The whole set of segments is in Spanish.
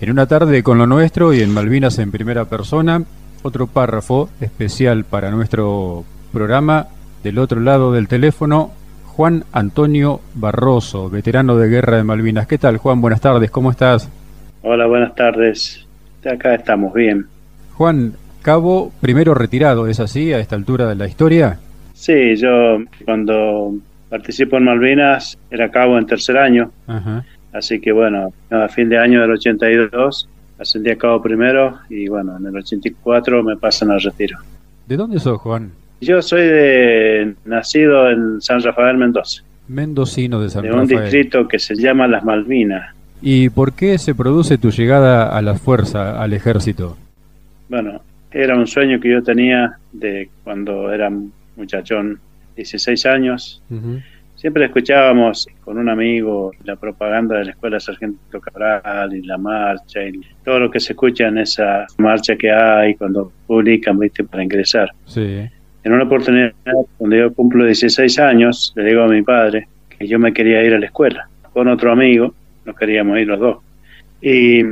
En una tarde con lo nuestro y en Malvinas en primera persona, otro párrafo especial para nuestro programa. Del otro lado del teléfono, Juan Antonio Barroso, veterano de guerra de Malvinas. ¿Qué tal, Juan? Buenas tardes, ¿cómo estás? Hola, buenas tardes. Acá estamos bien. Juan, cabo primero retirado, ¿es así a esta altura de la historia? Sí, yo cuando participo en Malvinas era cabo en tercer año. Ajá. Así que bueno, a fin de año del 82 ascendí a cabo primero y bueno, en el 84 me pasan al retiro. ¿De dónde sos, Juan? Yo soy de nacido en San Rafael, Mendoza. Mendocino de San Rafael. De un distrito que se llama Las Malvinas. ¿Y por qué se produce tu llegada a la fuerza, al ejército? Bueno, era un sueño que yo tenía de cuando era muchachón, 16 años. Siempre escuchábamos con un amigo la propaganda de la Escuela Sargento Cabral y la marcha y todo lo que se escucha en esa marcha que hay cuando publican, viste, para ingresar. Sí. En una oportunidad, cuando yo cumplo 16 años, le digo a mi padre que yo me quería ir a la escuela con otro amigo, nos queríamos ir los dos. Y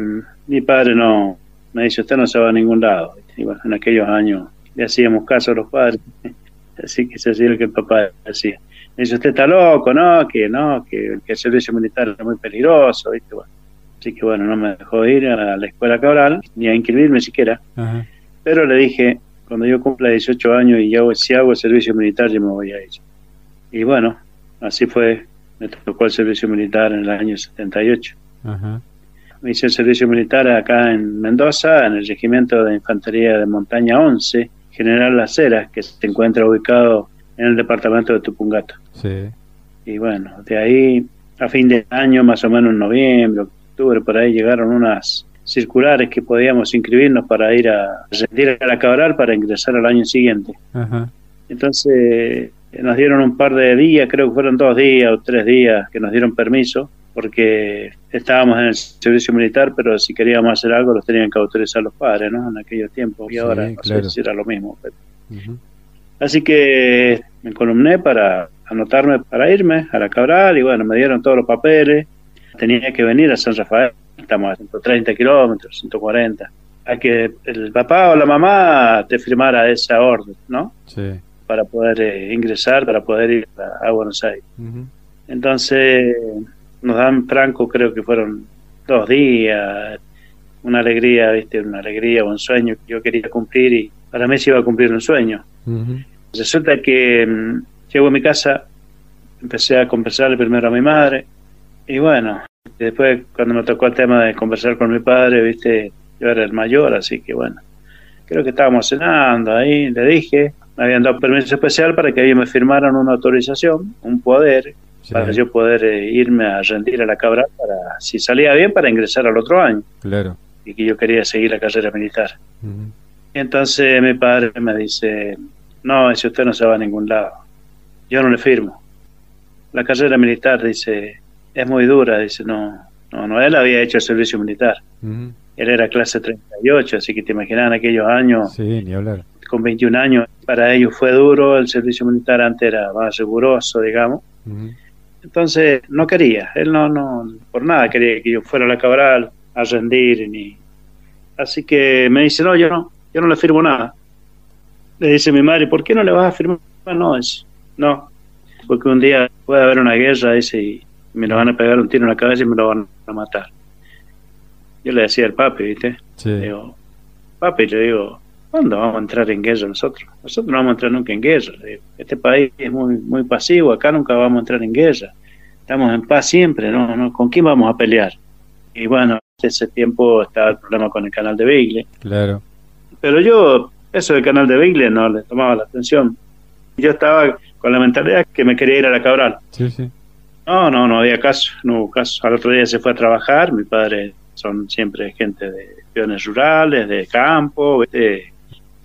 mi padre no, me dice, usted no se va a ningún lado. Y bueno, en aquellos años le hacíamos caso a los padres, así que se hacía lo que el papá decía. Me dice, usted está loco, ¿no? Que no, que, el servicio militar es muy peligroso, ¿viste? Bueno, así que bueno, no me dejó ir a la escuela cabral, ni a inscribirme siquiera. Pero le dije, cuando yo cumpla 18 años y hago, si hago el servicio militar, yo me voy a ir. Y bueno, así fue. Me tocó el servicio militar en el año 78. Me hice el servicio militar acá en Mendoza, en el Regimiento de Infantería de Montaña 11, General Las Heras, que se encuentra ubicado en el departamento de Tupungato. Sí. Y bueno, de ahí a fin de año, más o menos en noviembre, octubre, por ahí llegaron unas circulares que podíamos inscribirnos para ir a rendir a la Cabral para ingresar al año siguiente. Entonces nos dieron un par de días, creo que fueron dos días o tres días que nos dieron permiso, porque estábamos en el servicio militar, pero si queríamos hacer algo los tenían que autorizar los padres, ¿no? En aquellos tiempos, y ahora no sé si era lo mismo. Así que me columné para anotarme para irme a la Cabral y bueno, me dieron todos los papeles. Tenía que venir a San Rafael, estamos a 130 kilómetros, 140. Hay que el papá o la mamá te firmara esa orden, ¿no? Sí. Para poder eh, ingresar, para poder ir a, Buenos Aires. Entonces nos dan franco, creo que fueron dos días, una alegría, ¿viste? Una alegría, un sueño que yo quería cumplir y para mí se iba a cumplir un sueño. Resulta que mm, llego a mi casa, empecé a conversarle primero a mi madre y bueno, después cuando me tocó el tema de conversar con mi padre, viste, yo era el mayor, así que bueno, creo que estábamos cenando ahí, le dije, me habían dado permiso especial para que ellos me firmaran una autorización, un poder, para yo poder eh, irme a rendir a la cabra, para, si salía bien, para ingresar al otro año. Claro. Y que yo quería seguir la carrera militar. Entonces mi padre me dice, no, si usted no se va a ningún lado. Yo no le firmo. La carrera militar, dice, es muy dura. Dice, no, no, no, él había hecho el servicio militar. Él era clase 38, así que te imaginas en aquellos años. Sí, ni hablar. Con 21 años, para ellos fue duro. El servicio militar antes era más riguroso, digamos. Entonces, no quería. Él no, no, por nada quería que yo fuera a la Cabral a rendir. ni Así que me dice, no, yo no, yo no le firmo nada le dice mi madre, ¿por qué no le vas a firmar? No, es, no, porque un día puede haber una guerra, dice, y me lo van a pegar un tiro en la cabeza y me lo van a matar. Yo le decía al papi, ¿viste? Sí. digo, papi, le digo, ¿cuándo vamos a entrar en guerra nosotros? Nosotros no vamos a entrar nunca en guerra. Este país es muy, muy pasivo, acá nunca vamos a entrar en guerra. Estamos en paz siempre, ¿no? ¿no? ¿Con quién vamos a pelear? Y bueno, ese tiempo estaba el problema con el canal de Beagle. Claro. Pero yo eso del canal de Beagle no le tomaba la atención. Yo estaba con la mentalidad que me quería ir a la Cabral. Sí, sí. No, no, no había caso, no hubo caso. Al otro día se fue a trabajar, mi padre son siempre gente de peones rurales, de campo,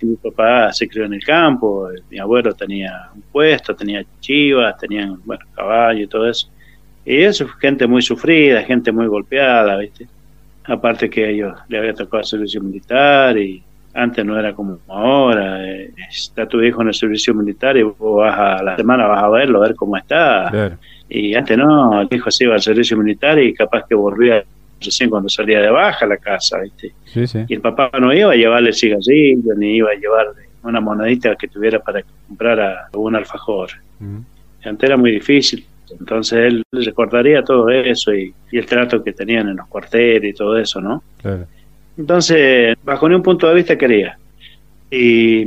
mi papá se crió en el campo, mi abuelo tenía un puesto, tenía chivas, tenían, bueno, caballo y todo eso. Y eso fue gente muy sufrida, gente muy golpeada, ¿viste? Aparte que ellos le había tocado el servicio militar y antes no era como ahora. Eh, está tu hijo en el servicio militar y vos vas a la semana vas a verlo, a ver cómo está. Y antes no, el hijo se iba al servicio militar y capaz que volvía recién cuando salía de baja la casa, ¿viste? Y el papá no iba a llevarle cigarrillos, ni iba a llevarle una monedita que tuviera para comprar a un alfajor. Antes era muy difícil, entonces él recordaría todo eso y, el trato que tenían en los cuarteles y todo eso, ¿no? Entonces, bajo ningún punto de vista quería. Y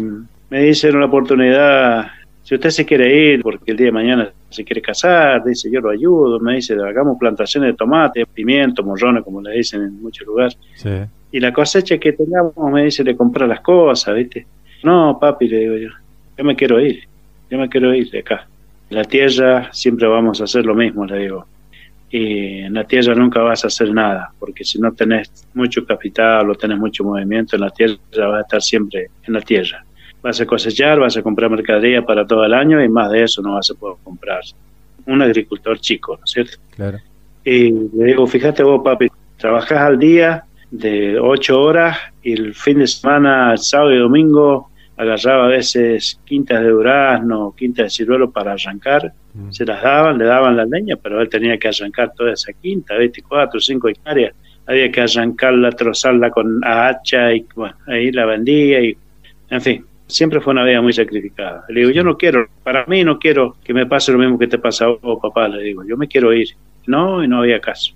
me dicen una oportunidad, si usted se quiere ir porque el día de mañana se quiere casar, dice, yo lo ayudo, me dice, hagamos plantaciones de tomate, pimiento, morrones, como le dicen en muchos lugares. Y la cosecha que tengamos, me dice, le compra las cosas, ¿viste? No, papi, le digo yo, yo me quiero ir, yo me quiero ir de acá. En la tierra siempre vamos a hacer lo mismo, le digo. Y en la tierra nunca vas a hacer nada, porque si no tenés mucho capital o tenés mucho movimiento en la tierra, vas a estar siempre en la tierra. Vas a cosechar, vas a comprar mercadería para todo el año y más de eso no vas a poder comprar. Un agricultor chico, ¿no es cierto? Claro. Y le digo, fíjate vos, papi, trabajás al día de ocho horas y el fin de semana, sábado y domingo, agarraba a veces quintas de durazno, quintas de ciruelo para arrancar, mm. se las daban, le daban la leña, pero él tenía que arrancar toda esa quinta, 24, 5 hectáreas, había que arrancarla, trozarla con hacha y bueno, ahí la vendía y en fin, siempre fue una vida muy sacrificada. Le digo, yo no quiero, para mí no quiero que me pase lo mismo que te pasa a vos, papá, le digo, yo me quiero ir. No, y no había caso.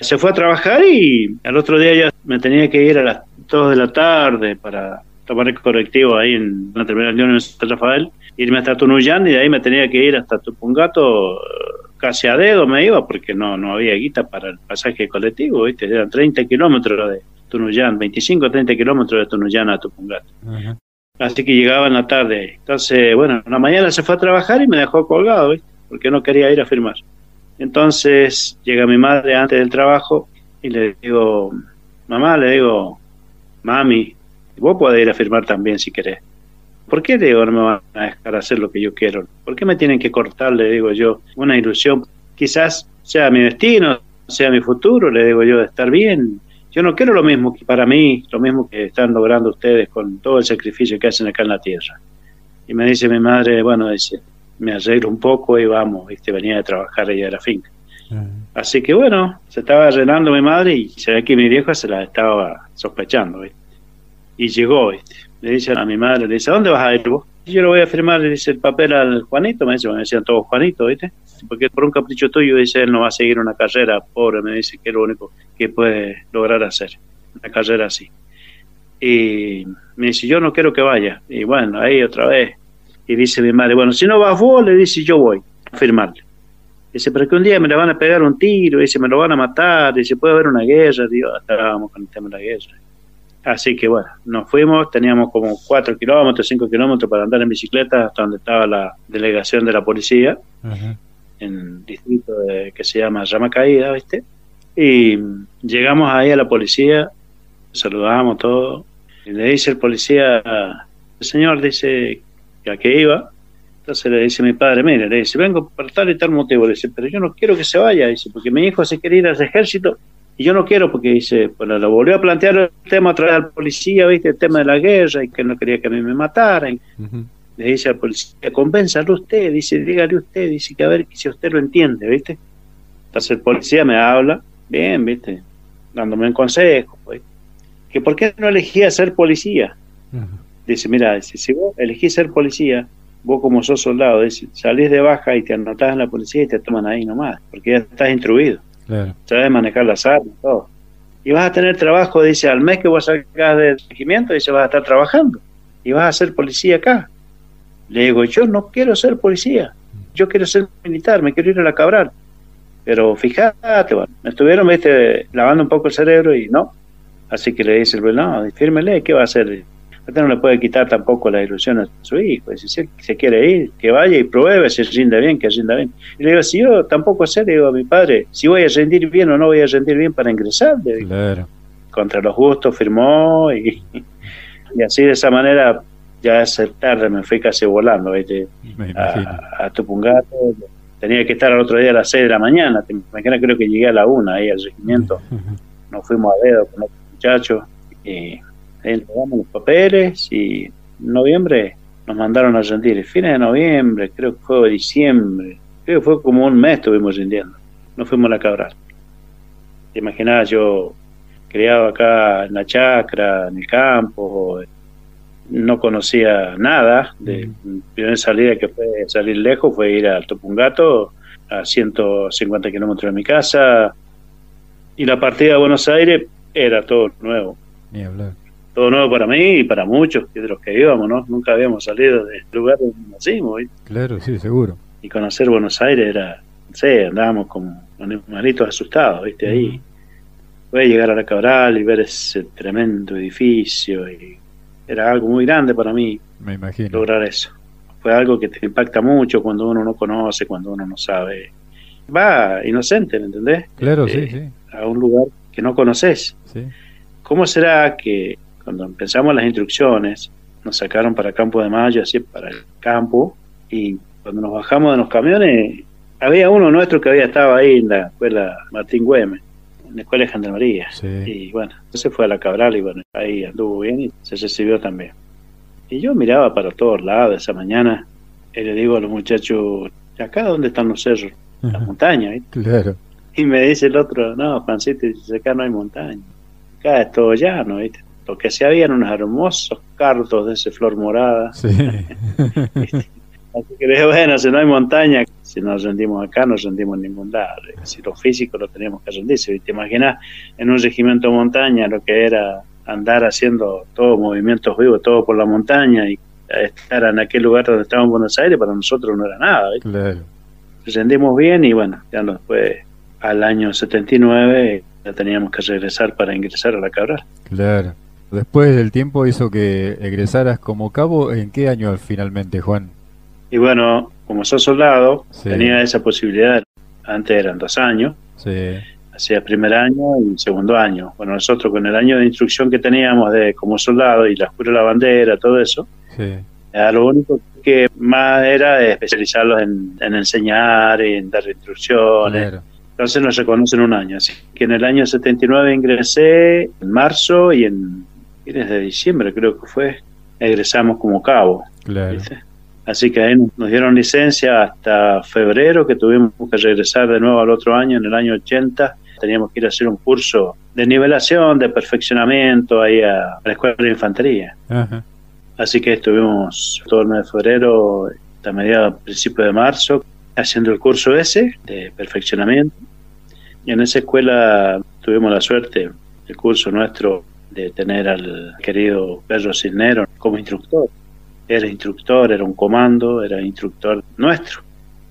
Se fue a trabajar y al otro día ya me tenía que ir a las 2 de la tarde para tomar el correctivo ahí en la terminal de en San Rafael, irme hasta Tunuyán y de ahí me tenía que ir hasta Tupungato, casi a dedo me iba porque no, no había guita para el pasaje colectivo, ¿viste? eran 30 kilómetros de Tunuyán, 25 o 30 kilómetros de Tunuyán a Tupungato. Así que llegaba en la tarde. Entonces, bueno, una mañana se fue a trabajar y me dejó colgado, ¿viste? porque no quería ir a firmar. Entonces llega mi madre antes del trabajo y le digo, mamá, le digo, mami, Vos podés ir a firmar también si querés. ¿Por qué digo no me van a dejar hacer lo que yo quiero? ¿Por qué me tienen que cortar, le digo yo, una ilusión? Quizás sea mi destino, sea mi futuro, le digo yo, de estar bien. Yo no quiero lo mismo que para mí, lo mismo que están logrando ustedes con todo el sacrificio que hacen acá en la tierra. Y me dice mi madre, bueno, dice, me arreglo un poco y vamos, ¿viste? venía de trabajar allá de la finca. Así que bueno, se estaba arreglando mi madre y se ve que mi viejo se la estaba sospechando. ¿viste? Y llegó, le dice a mi madre, le dice, ¿a dónde vas a ir vos? Yo le voy a firmar, le dice el papel al Juanito, me dice, me decían todos Juanito, ¿viste? Porque por un capricho tuyo, dice, él no va a seguir una carrera, pobre, me dice que es lo único que puede lograr hacer, una carrera así. Y me dice, yo no quiero que vaya. Y bueno, ahí otra vez. Y dice mi madre, bueno, si no vas vos, le dice, yo voy a firmarle. Dice, pero que un día me le van a pegar un tiro, dice, me lo van a matar, dice, puede haber una guerra, digo, estábamos con el tema de la guerra. Así que bueno, nos fuimos, teníamos como 4 kilómetros, 5 kilómetros para andar en bicicleta hasta donde estaba la delegación de la policía, en el distrito que se llama Llama Caída, ¿viste? Y llegamos ahí a la policía, saludamos todo, y le dice el policía, el señor dice que a qué iba, entonces le dice mi padre, mire, le dice, vengo por tal y tal motivo, le dice, pero yo no quiero que se vaya, dice, porque mi hijo se quiere ir al ejército y yo no quiero porque dice, bueno, lo volvió a plantear el tema a través de la policía, ¿viste? El tema de la guerra y que no quería que a mí me mataran. Le dice al policía, convénzalo usted, dice, dígale usted, dice que a ver si usted lo entiende, ¿viste? Entonces el policía me habla, bien, ¿viste? Dándome un consejo, pues. Que por qué no elegía ser policía. Dice, mira, dice, si vos elegís ser policía, vos como sos soldado, dice, salís de baja y te anotás en la policía y te toman ahí nomás, porque ya estás instruido. Claro. Sabes manejar las armas, todo. Y vas a tener trabajo, dice, al mes que vos salgas del regimiento, dice, vas a estar trabajando. Y vas a ser policía acá. Le digo, yo no quiero ser policía. Yo quiero ser militar, me quiero ir a la Cabral. Pero fíjate, bueno, me estuvieron lavando un poco el cerebro y no. Así que le dice, no, fírmele, ¿qué va a hacer? Usted no le puede quitar tampoco la ilusión a su hijo. Si se quiere ir, que vaya y pruebe, si rinde bien, que rinda bien. Y le digo, si yo tampoco sé, le digo a mi padre, si voy a rendir bien o no voy a rendir bien para ingresar. Claro. Contra los gustos firmó y, y así de esa manera ya es tarde, me fui casi volando a, a Tupungato. Tenía que estar al otro día a las 6 de la mañana. Te imaginas, creo que llegué a la 1 ahí al regimiento. Nos fuimos a dedo con otros muchachos y entregamos los papeles y en noviembre nos mandaron a rendir. Fines de noviembre, creo que fue diciembre, creo que fue como un mes estuvimos rindiendo. Nos fuimos a la Cabral. Te imaginas, yo criado acá en la chacra, en el campo, no conocía nada. De, la primera salida que fue salir lejos fue ir a Topungato, a 150 kilómetros de mi casa. Y la partida a Buenos Aires era todo nuevo. Ni hablar. Todo nuevo para mí y para muchos de los que íbamos, ¿no? Nunca habíamos salido del lugar donde nacimos, Claro, sí, seguro. Y conocer Buenos Aires era, no sé, andábamos como animalitos asustados, ¿viste? Ahí. Fue llegar a la Cabral y ver ese tremendo edificio y era algo muy grande para mí Me imagino. lograr eso. Fue algo que te impacta mucho cuando uno no conoce, cuando uno no sabe. Va inocente, ¿me entendés? Claro, Este, sí, sí. A un lugar que no conoces. sí. ¿Cómo será que cuando empezamos las instrucciones nos sacaron para Campo de Mayo, así para el campo, y cuando nos bajamos de los camiones, había uno nuestro que había estado ahí en la escuela Martín Güemes, en la escuela de Gendarmería. Sí. Y bueno, se fue a la Cabral y bueno, ahí anduvo bien y se recibió también. Y yo miraba para todos lados esa mañana y le digo a los muchachos, ¿acá dónde están los cerros? Las montañas, ¿viste? Claro. Y me dice el otro, no, Francito, dice, acá no hay montaña. Acá es todo llano, ¿viste? Lo que se habían unos hermosos cartos de ese flor morada. Sí. Así que dije, bueno, si no hay montaña, si nos rendimos acá, no rendimos en ningún lado. Si lo físico lo teníamos que rendirse. ¿Te imaginas en un regimiento de montaña lo que era andar haciendo todos movimientos vivos, todo por la montaña y estar en aquel lugar donde estábamos en Buenos Aires, para nosotros no era nada. Claro. Rendimos bien y bueno, ya después, al año 79, ya teníamos que regresar para ingresar a la Cabral. Claro. Después del tiempo hizo que egresaras como cabo. ¿En qué año finalmente, Juan? Y bueno, como sos soldado, Sí. tenía esa posibilidad. Antes eran dos años, Sí. hacía primer año y segundo año. Bueno, nosotros con el año de instrucción que teníamos de como soldado y la de la bandera, todo eso, Sí. era lo único que más era especializarlos en, en enseñar, en dar instrucciones. Claro. Entonces nos reconocen un año. Así que en el año 79 ingresé, en marzo y en y desde diciembre creo que fue, egresamos como cabo. Claro. Así que ahí nos dieron licencia hasta febrero, que tuvimos que regresar de nuevo al otro año, en el año 80. Teníamos que ir a hacer un curso de nivelación, de perfeccionamiento ahí a la Escuela de Infantería. Ajá. Así que estuvimos todo el mes de febrero hasta mediados, principios de marzo, haciendo el curso ese de perfeccionamiento. Y en esa escuela tuvimos la suerte, el curso nuestro, de tener al querido Pedro Cisnero como instructor. Era instructor, era un comando, era instructor nuestro.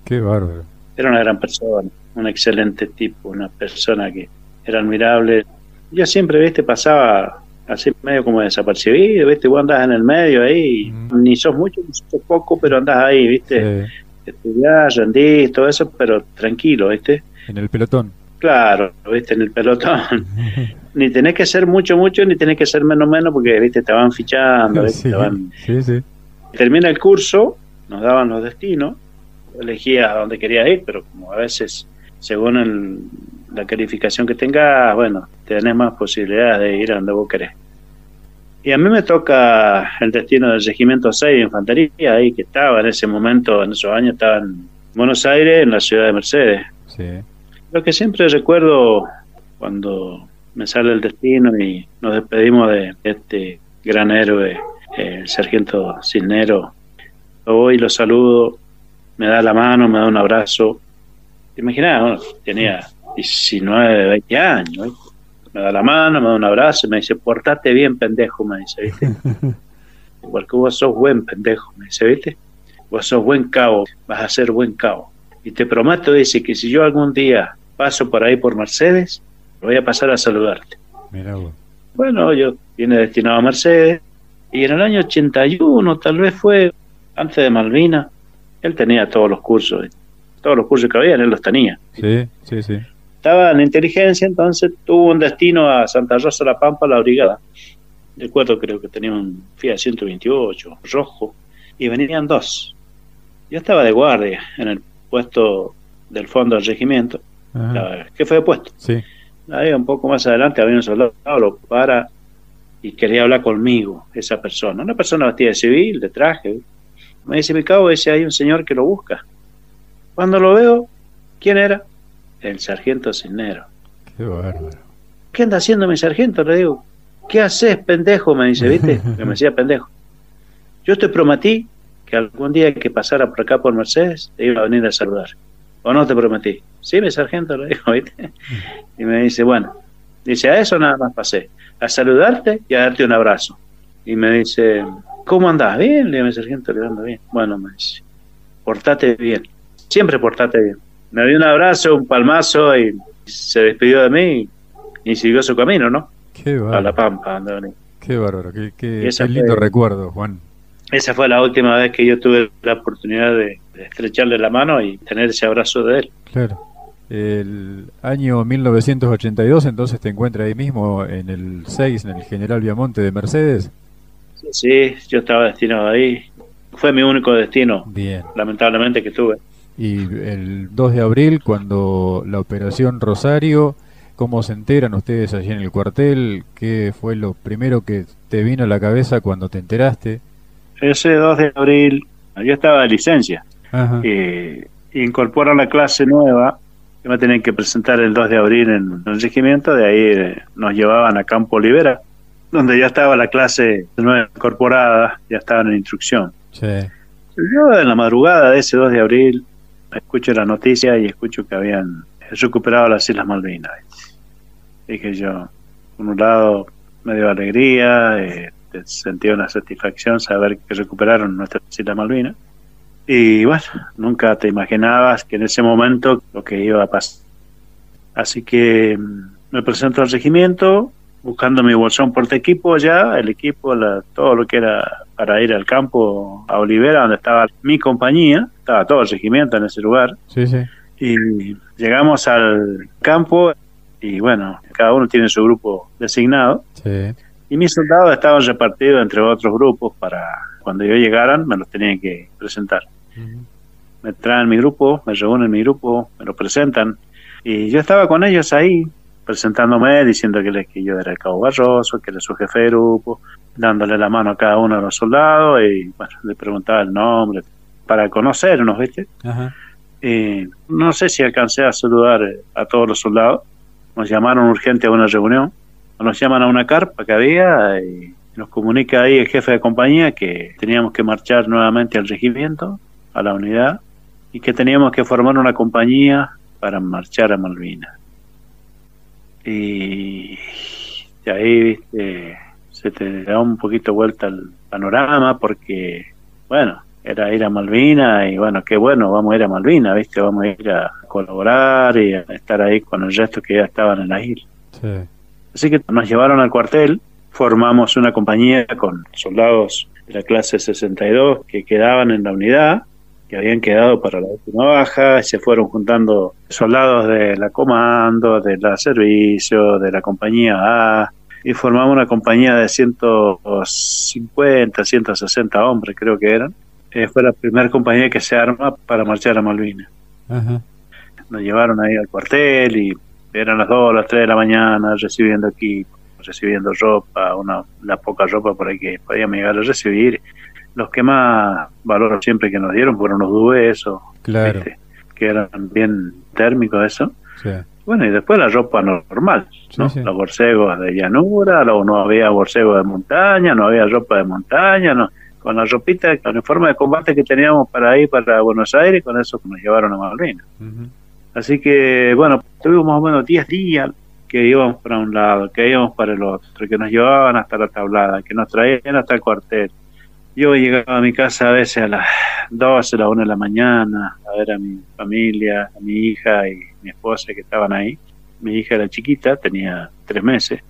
Qué bárbaro. Era una gran persona, un excelente tipo, una persona que era admirable. Yo siempre, viste, pasaba así medio como desapercibido, viste, vos andás en el medio ahí, Mm. ni sos mucho, ni sos poco, pero andás ahí, viste, Sí. estudiás, rendís, todo eso, pero tranquilo, viste. En el pelotón. Claro, viste, en el pelotón. ni tenés que ser mucho, mucho, ni tenés que ser menos, menos, porque, viste, te van fichando, viste, Sí, te van sí, sí. termina el curso, nos daban los destinos, elegías a dónde querías ir, pero como a veces, según el- la calificación que tengas, bueno, tenés más posibilidades de ir a donde vos querés. Y a mí me toca el destino del Regimiento 6 de Infantería, ahí que estaba en ese momento, en esos años, estaba en Buenos Aires, en la ciudad de Mercedes. Sí. Lo que siempre recuerdo cuando me sale el destino y nos despedimos de este gran héroe, el sargento Cisnero. Lo voy y lo saludo, me da la mano, me da un abrazo. ¿Te imaginas? Bueno, tenía 19, 20 años. Me da la mano, me da un abrazo y me dice, portate bien, pendejo, me dice, ¿viste? Porque vos sos buen pendejo, me dice, ¿viste? Vos sos buen cabo, vas a ser buen cabo. Y te prometo, dice, que si yo algún día paso por ahí por Mercedes, voy a pasar a saludarte. Mira vos. Bueno, yo vine destinado a Mercedes y en el año 81, tal vez fue antes de Malvina, él tenía todos los cursos, todos los cursos que había, él los tenía. Sí, sí, sí. Estaba en inteligencia, entonces tuvo un destino a Santa Rosa La Pampa, la brigada. Recuerdo, creo que tenía un Fiat 128 rojo y venían dos. Yo estaba de guardia en el puesto del fondo del regimiento, Estaba jefe de puesto. Sí. Ahí un poco más adelante había un soldado, lo para y quería hablar conmigo, esa persona. Una persona vestida de civil, de traje. Me dice, mi cabo, dice, hay un señor que lo busca. Cuando lo veo, ¿quién era? El sargento Cisnero. Qué bárbaro. ¿Qué anda haciendo mi sargento? Le digo, ¿qué haces, pendejo? Me dice, ¿viste? Que me decía pendejo. Yo te prometí que algún día que pasara por acá por Mercedes te iba a venir a saludar. ¿O no te prometí? Sí, mi sargento, le digo, ¿viste? Y me dice, bueno, dice, a eso nada más pasé, a saludarte y a darte un abrazo. Y me dice, ¿cómo andás? Bien, le digo, mi sargento, le ando bien. Bueno, me dice, portate bien, siempre portate bien. Me dio un abrazo, un palmazo y se despidió de mí y siguió su camino, ¿no? Qué A la bárbaro. Pampa. Qué bárbaro. Qué, qué- qué lindo fue- recuerdo, Juan. Esa fue la última vez que yo tuve la oportunidad de estrecharle la mano y tener ese abrazo de él. Claro. El año 1982, entonces te encuentras ahí mismo en el 6, en el General Viamonte de Mercedes. Sí, yo estaba destinado ahí. Fue mi único destino, Bien. lamentablemente, que tuve. Y el 2 de abril, cuando la operación Rosario, ¿cómo se enteran ustedes allí en el cuartel? ¿Qué fue lo primero que te vino a la cabeza cuando te enteraste? Ese 2 de abril, yo estaba de licencia. Eh, incorporan la clase nueva que me tenían que presentar el 2 de abril en el regimiento. De ahí eh, nos llevaban a Campo Olivera, donde ya estaba la clase nueva incorporada, ya estaban en instrucción. Sí. Yo en la madrugada de ese 2 de abril escucho la noticia y escucho que habían recuperado las Islas Malvinas. Dije yo, por un lado me dio alegría, eh, sentí una satisfacción saber que recuperaron nuestras Islas Malvinas. Y bueno, nunca te imaginabas que en ese momento lo que iba a pasar. Así que mm, me presento al regimiento, buscando mi bolsón porte equipo ya, el equipo, la- todo lo que era para ir al campo a Olivera, donde estaba mi compañía, estaba todo el regimiento en ese lugar, Sí, sí. y llegamos al campo y bueno, cada uno tiene su grupo designado, Sí. Y mis soldados estaban repartidos entre otros grupos para cuando yo llegaran me los tenían que presentar. Me traen mi grupo, me reúnen mi grupo, me lo presentan, y yo estaba con ellos ahí, presentándome, diciéndoles que yo era el cabo Barroso, que era su jefe de grupo, dándole la mano a cada uno de los soldados y bueno, le preguntaba el nombre para conocernos, ¿viste? Ajá. Y no sé si alcancé a saludar a todos los soldados. Nos llamaron urgente a una reunión. Nos llaman a una carpa que había y nos comunica ahí el jefe de compañía que teníamos que marchar nuevamente al regimiento, a la unidad, y que teníamos que formar una compañía para marchar a Malvinas. Y de ahí, viste, se te da un poquito vuelta el panorama porque, bueno, era ir a Malvinas y bueno, qué bueno, vamos a ir a Malvinas, ¿viste? Vamos a ir a colaborar y a estar ahí con el resto que ya estaban en la isla. Sí. Así que nos llevaron al cuartel, formamos una compañía con soldados de la clase 62 que quedaban en la unidad, que habían quedado para la última baja, y se fueron juntando soldados de la comando, de la servicio, de la compañía A, y formamos una compañía de 150, 160 hombres creo que eran. Eh, fue la primera compañía que se arma para marchar a Malvinas nos llevaron ahí al cuartel y eran las 2 las 3 de la mañana recibiendo equipo, recibiendo ropa, una, la poca ropa por ahí que podíamos llegar a recibir. Los que más valor siempre que nos dieron fueron los duesos, Claro. ¿viste? que eran bien térmicos eso. Sí. Bueno, y después la ropa normal, ¿no? Sí, sí. los borcegos de llanura, luego no había borcegos de montaña, no había ropa de montaña, no con la ropita, con el uniforme de combate que teníamos para ir para Buenos Aires, con eso nos llevaron a Malvinas. Así que, bueno, tuvimos más o menos 10 días que íbamos para un lado, que íbamos para el otro, que nos llevaban hasta la tablada, que nos traían hasta el cuartel. Yo llegaba a mi casa a veces a las 12, a las 1 de la mañana, a ver a mi familia, a mi hija y mi esposa que estaban ahí. Mi hija era chiquita, tenía tres meses.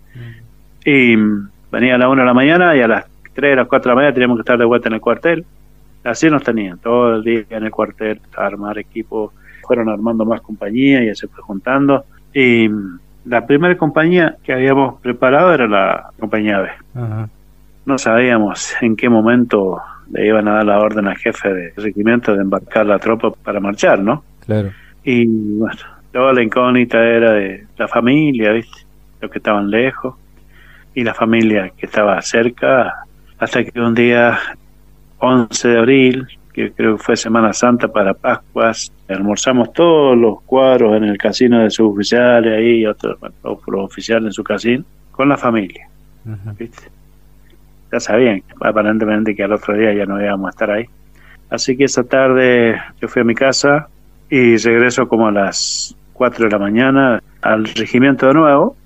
Y mm, venía a las 1 de la mañana y a las 3, a las 4 de la mañana teníamos que estar de vuelta en el cuartel. Así nos tenían, todo el día en el cuartel, armar equipo. Fueron armando más compañías y se fue juntando. Y la primera compañía que habíamos preparado era la compañía B. Ajá. No sabíamos en qué momento le iban a dar la orden al jefe de regimiento de embarcar la tropa para marchar, ¿no? Claro. Y bueno, toda la incógnita era de la familia, ¿viste? Los que estaban lejos y la familia que estaba cerca, hasta que un día, 11 de abril, que creo que fue Semana Santa para Pascuas. Almorzamos todos los cuadros en el casino de suboficiales, ahí, otros, los oficiales en su casino, con la familia. Ya sabían, aparentemente que al otro día ya no íbamos a estar ahí. Así que esa tarde yo fui a mi casa y regreso como a las 4 de la mañana al regimiento de nuevo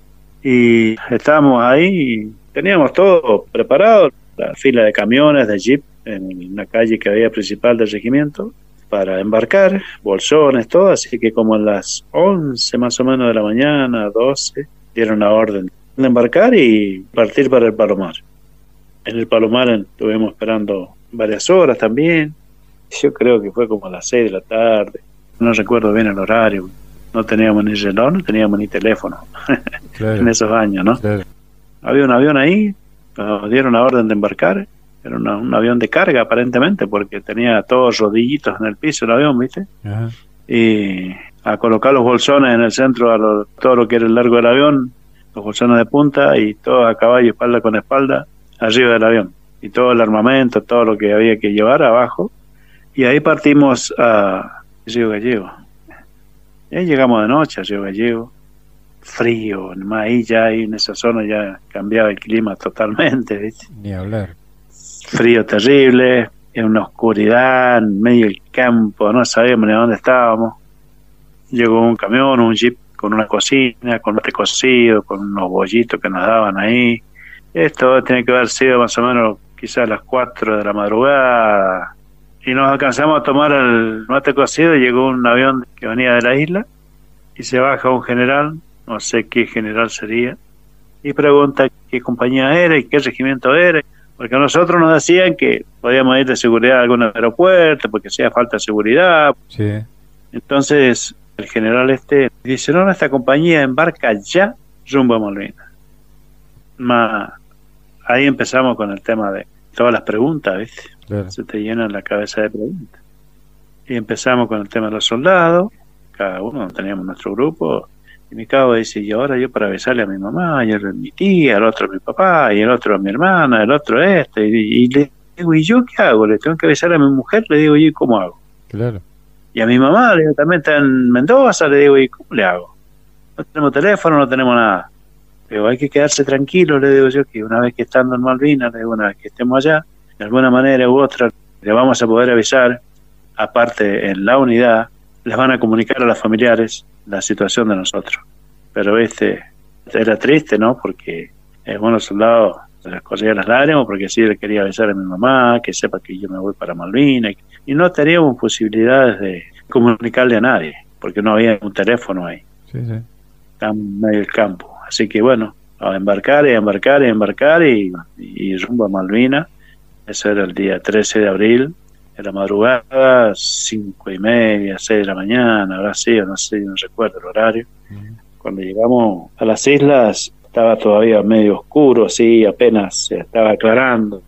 y estábamos ahí y teníamos todo preparado, la fila de camiones, de jeep en la calle que había principal del regimiento para embarcar, bolsones, todo, así que como a las 11 más o menos de la mañana, 12, dieron la orden de embarcar y partir para el Palomar. En el Palomar estuvimos esperando varias horas también, yo creo que fue como a las 6 de la tarde, no recuerdo bien el horario, no teníamos ni reloj, no teníamos ni teléfono en esos años, ¿no? Había un avión ahí, nos dieron la orden de embarcar era un avión de carga aparentemente, porque tenía todos rodillitos en el piso el avión, ¿viste? Y a colocar los bolsones en el centro, a todo lo que era el largo del avión, los bolsones de punta y todo a caballo, espalda con espalda, arriba del avión. Y todo el armamento, todo lo que había que llevar abajo. Y ahí partimos a Río Gallego. Y ahí llegamos de noche a Río Gallego. Frío, ahí ya en esa zona ya cambiaba el clima totalmente, ¿viste? Ni hablar frío terrible, en una oscuridad, en medio del campo, no sabíamos ni dónde estábamos. Llegó un camión, un jeep con una cocina, con mate cocido, con unos bollitos que nos daban ahí. Esto tiene que haber sido más o menos quizás las 4 de la madrugada. Y nos alcanzamos a tomar el mate cocido y llegó un avión que venía de la isla y se baja un general, no sé qué general sería, y pregunta qué compañía era y qué regimiento era. Porque a nosotros nos decían que podíamos ir de seguridad a algún aeropuerto porque hacía falta de seguridad. Entonces el general este dice, no, esta compañía embarca ya rumbo a Malvinas. ahí empezamos con el tema de todas las preguntas, ¿viste? Se te llenan la cabeza de preguntas. Y empezamos con el tema de los soldados, cada uno teníamos nuestro grupo, y mi cabo dice, y ahora yo para avisarle a mi mamá, y el mi tía, el otro a mi papá, y el otro a mi hermana, el otro a este, y, le digo, ¿y yo qué hago? Le tengo que avisar a mi mujer, le digo, ¿y cómo hago? Claro. Y a mi mamá, le digo, también está en Mendoza, le digo, ¿y cómo le hago? No tenemos teléfono, no tenemos nada. Pero hay que quedarse tranquilo, le digo yo, que una vez que estando en Malvinas, le digo, una vez que estemos allá, de alguna manera u otra, le vamos a poder avisar, aparte en la unidad, les van a comunicar a los familiares la situación de nosotros. Pero este era triste, ¿no? Porque el bueno soldado las corría las lágrimas porque sí le quería avisar a mi mamá, que sepa que yo me voy para Malvinas. Y no teníamos posibilidades de comunicarle a nadie, porque no había un teléfono ahí. Sí, sí. en medio del campo. Así que bueno, a embarcar y a embarcar y a embarcar y, y rumbo a Malvinas. Eso era el día 13 de abril la madrugada, cinco y media, seis de la mañana, ahora sí, no sé, no recuerdo el horario. Cuando llegamos a las islas estaba todavía medio oscuro, así, apenas se estaba aclarando.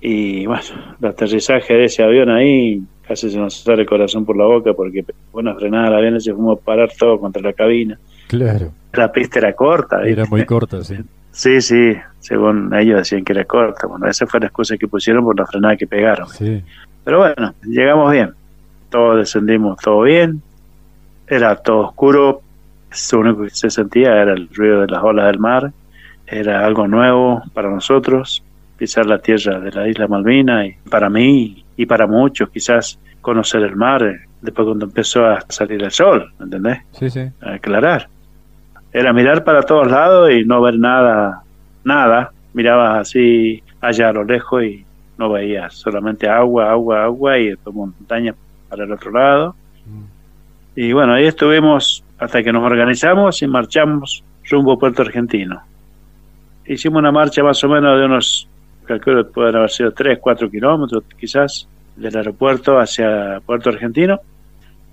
Y bueno, el aterrizaje de ese avión ahí casi se nos sale el corazón por la boca porque una frenada del avión se fuimos a parar todo contra la cabina. Claro. La pista era corta. Era muy corta, sí. Sí, sí, según ellos decían que era corta. Bueno, esa fue la excusa que pusieron por la frenada que pegaron. Sí. Pero bueno, llegamos bien. Todos descendimos todo bien. Era todo oscuro. Lo único que se sentía era el ruido de las olas del mar. Era algo nuevo para nosotros, pisar la tierra de la isla Malvina y para mí y para muchos quizás conocer el mar eh, después cuando empezó a salir el sol, ¿entendés? Sí, sí. A aclarar. Era mirar para todos lados y no ver nada, nada. Mirabas así allá a lo lejos y no veía solamente agua, agua, agua y después montaña para el otro lado. Mm. Y bueno, ahí estuvimos hasta que nos organizamos y marchamos rumbo a Puerto Argentino. Hicimos una marcha más o menos de unos, calculo que pueden haber sido 3, 4 kilómetros quizás, del aeropuerto hacia Puerto Argentino.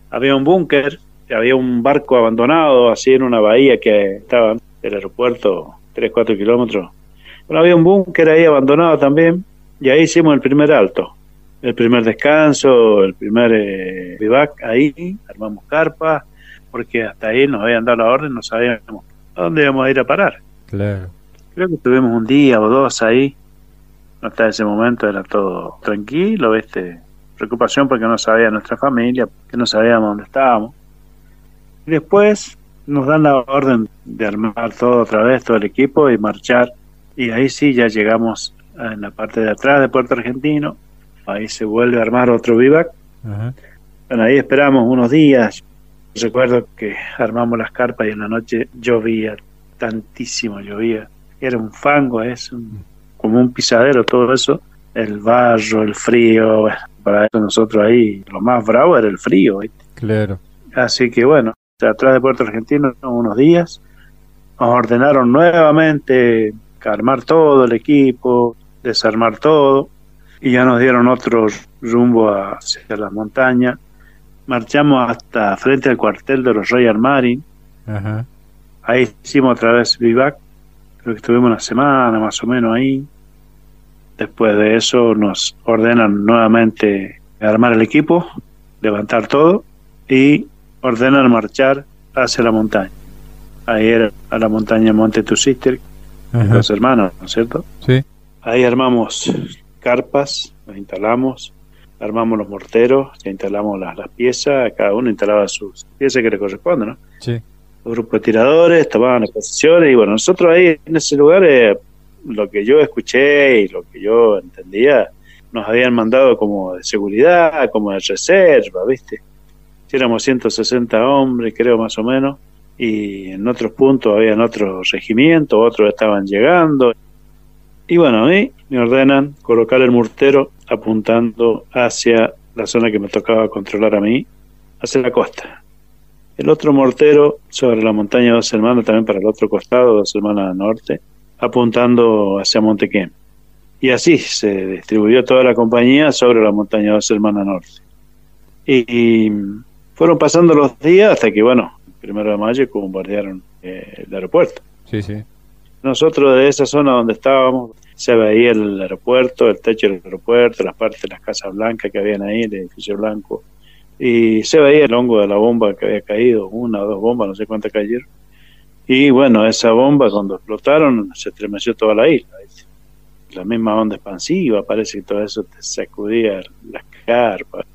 Había un búnker, había un barco abandonado así en una bahía que estaba del aeropuerto 3, 4 kilómetros. Bueno, había un búnker ahí abandonado también y ahí hicimos el primer alto, el primer descanso, el primer eh, vivac ahí, armamos carpa, porque hasta ahí nos habían dado la orden, no sabíamos a dónde íbamos a ir a parar. Claro. Creo que estuvimos un día o dos ahí, hasta ese momento era todo tranquilo, este preocupación porque no sabía nuestra familia, que no sabíamos dónde estábamos. Y después nos dan la orden de armar todo otra vez, todo el equipo y marchar. Y ahí sí ya llegamos en la parte de atrás de Puerto Argentino. Ahí se vuelve a armar otro vivac. Bueno, ahí esperamos unos días. Recuerdo que armamos las carpas y en la noche llovía, tantísimo llovía. Era un fango, es como un pisadero todo eso. El barro, el frío. para nosotros ahí lo más bravo era el frío. Claro. Así que bueno, atrás de Puerto Argentino unos días. Nos ordenaron nuevamente armar todo el equipo, desarmar todo y ya nos dieron otro rumbo hacia la montaña. Marchamos hasta frente al cuartel de los Royal Marine. Ahí hicimos otra vez vivac. Creo que estuvimos una semana más o menos ahí. Después de eso nos ordenan nuevamente armar el equipo, levantar todo y ordenan marchar hacia la montaña. Ahí era a la montaña Monte Tusister, los hermanos, ¿no es cierto? Sí. Ahí armamos carpas, las instalamos, armamos los morteros, ya instalamos las, las piezas, cada uno instalaba sus piezas que le corresponden, ¿no? Sí. Los grupos de tiradores tomaban las posiciones y bueno, nosotros ahí en ese lugar, eh, lo que yo escuché y lo que yo entendía, nos habían mandado como de seguridad, como de reserva, ¿viste? éramos 160 hombres, creo más o menos, y en otros puntos habían otros regimientos, otros estaban llegando. Y bueno, a mí me ordenan colocar el mortero apuntando hacia la zona que me tocaba controlar a mí, hacia la costa. El otro mortero sobre la montaña Dos Hermanas, también para el otro costado, Dos Hermanas Norte, apuntando hacia Montequén. Y así se distribuyó toda la compañía sobre la montaña Dos Hermanas Norte. y fueron pasando los días hasta que, bueno, el primero de mayo bombardearon eh, el aeropuerto. Sí, sí. Nosotros de esa zona donde estábamos se veía el aeropuerto, el techo del aeropuerto, las partes de las casas blancas que habían ahí, el edificio blanco, y se veía el hongo de la bomba que había caído, una o dos bombas, no sé cuántas cayeron. Y bueno, esa bomba cuando explotaron se estremeció toda la isla. La misma onda expansiva, parece que todo eso te sacudía las carpas.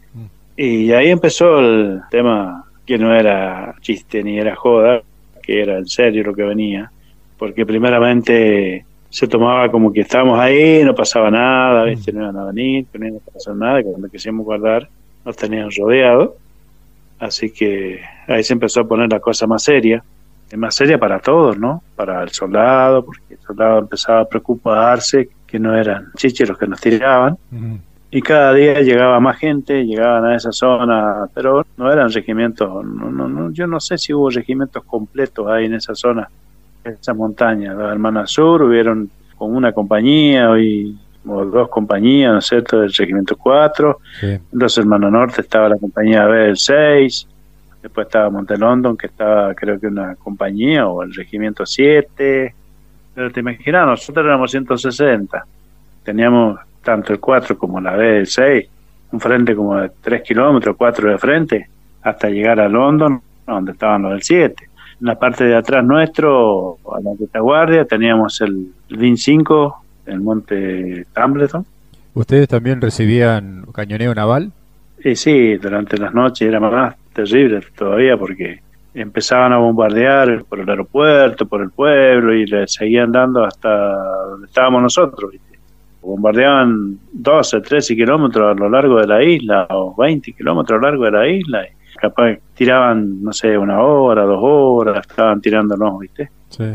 Y ahí empezó el tema que no era chiste ni era joda, que era en serio lo que venía, porque primeramente se tomaba como que estábamos ahí, no pasaba nada, ¿viste? no iban a venir, que no iba a pasar nada, que cuando quisimos guardar nos tenían rodeados, así que ahí se empezó a poner la cosa más seria, es más seria para todos, ¿no? Para el soldado, porque el soldado empezaba a preocuparse que no eran chiches los que nos tiraban, y cada día llegaba más gente, llegaban a esa zona, pero no eran regimientos, no, no, yo no sé si hubo regimientos completos ahí en esa zona, esa montaña. Los hermanos sur hubieron con una compañía hoy o dos compañías, ¿no es cierto?, del regimiento 4. Los hermanos norte estaba la compañía B del 6. Después estaba Montelondon, que estaba creo que una compañía, o el regimiento 7. Pero te imaginas, nosotros éramos 160. Teníamos tanto el 4 como la B del 6, un frente como de 3 kilómetros, 4 de frente, hasta llegar a London, donde estaban los del 7. En la parte de atrás nuestro, a la retaguardia, teníamos el, VIN 5, el monte Tambleton. ¿Ustedes también recibían cañoneo naval? Sí, sí, durante las noches era más terrible todavía porque empezaban a bombardear por el aeropuerto, por el pueblo y le seguían dando hasta donde estábamos nosotros bombardeaban 12, 13 kilómetros a lo largo de la isla o 20 kilómetros a lo largo de la isla. Y capaz tiraban, no sé, una hora, dos horas, estaban tirándonos, ¿viste?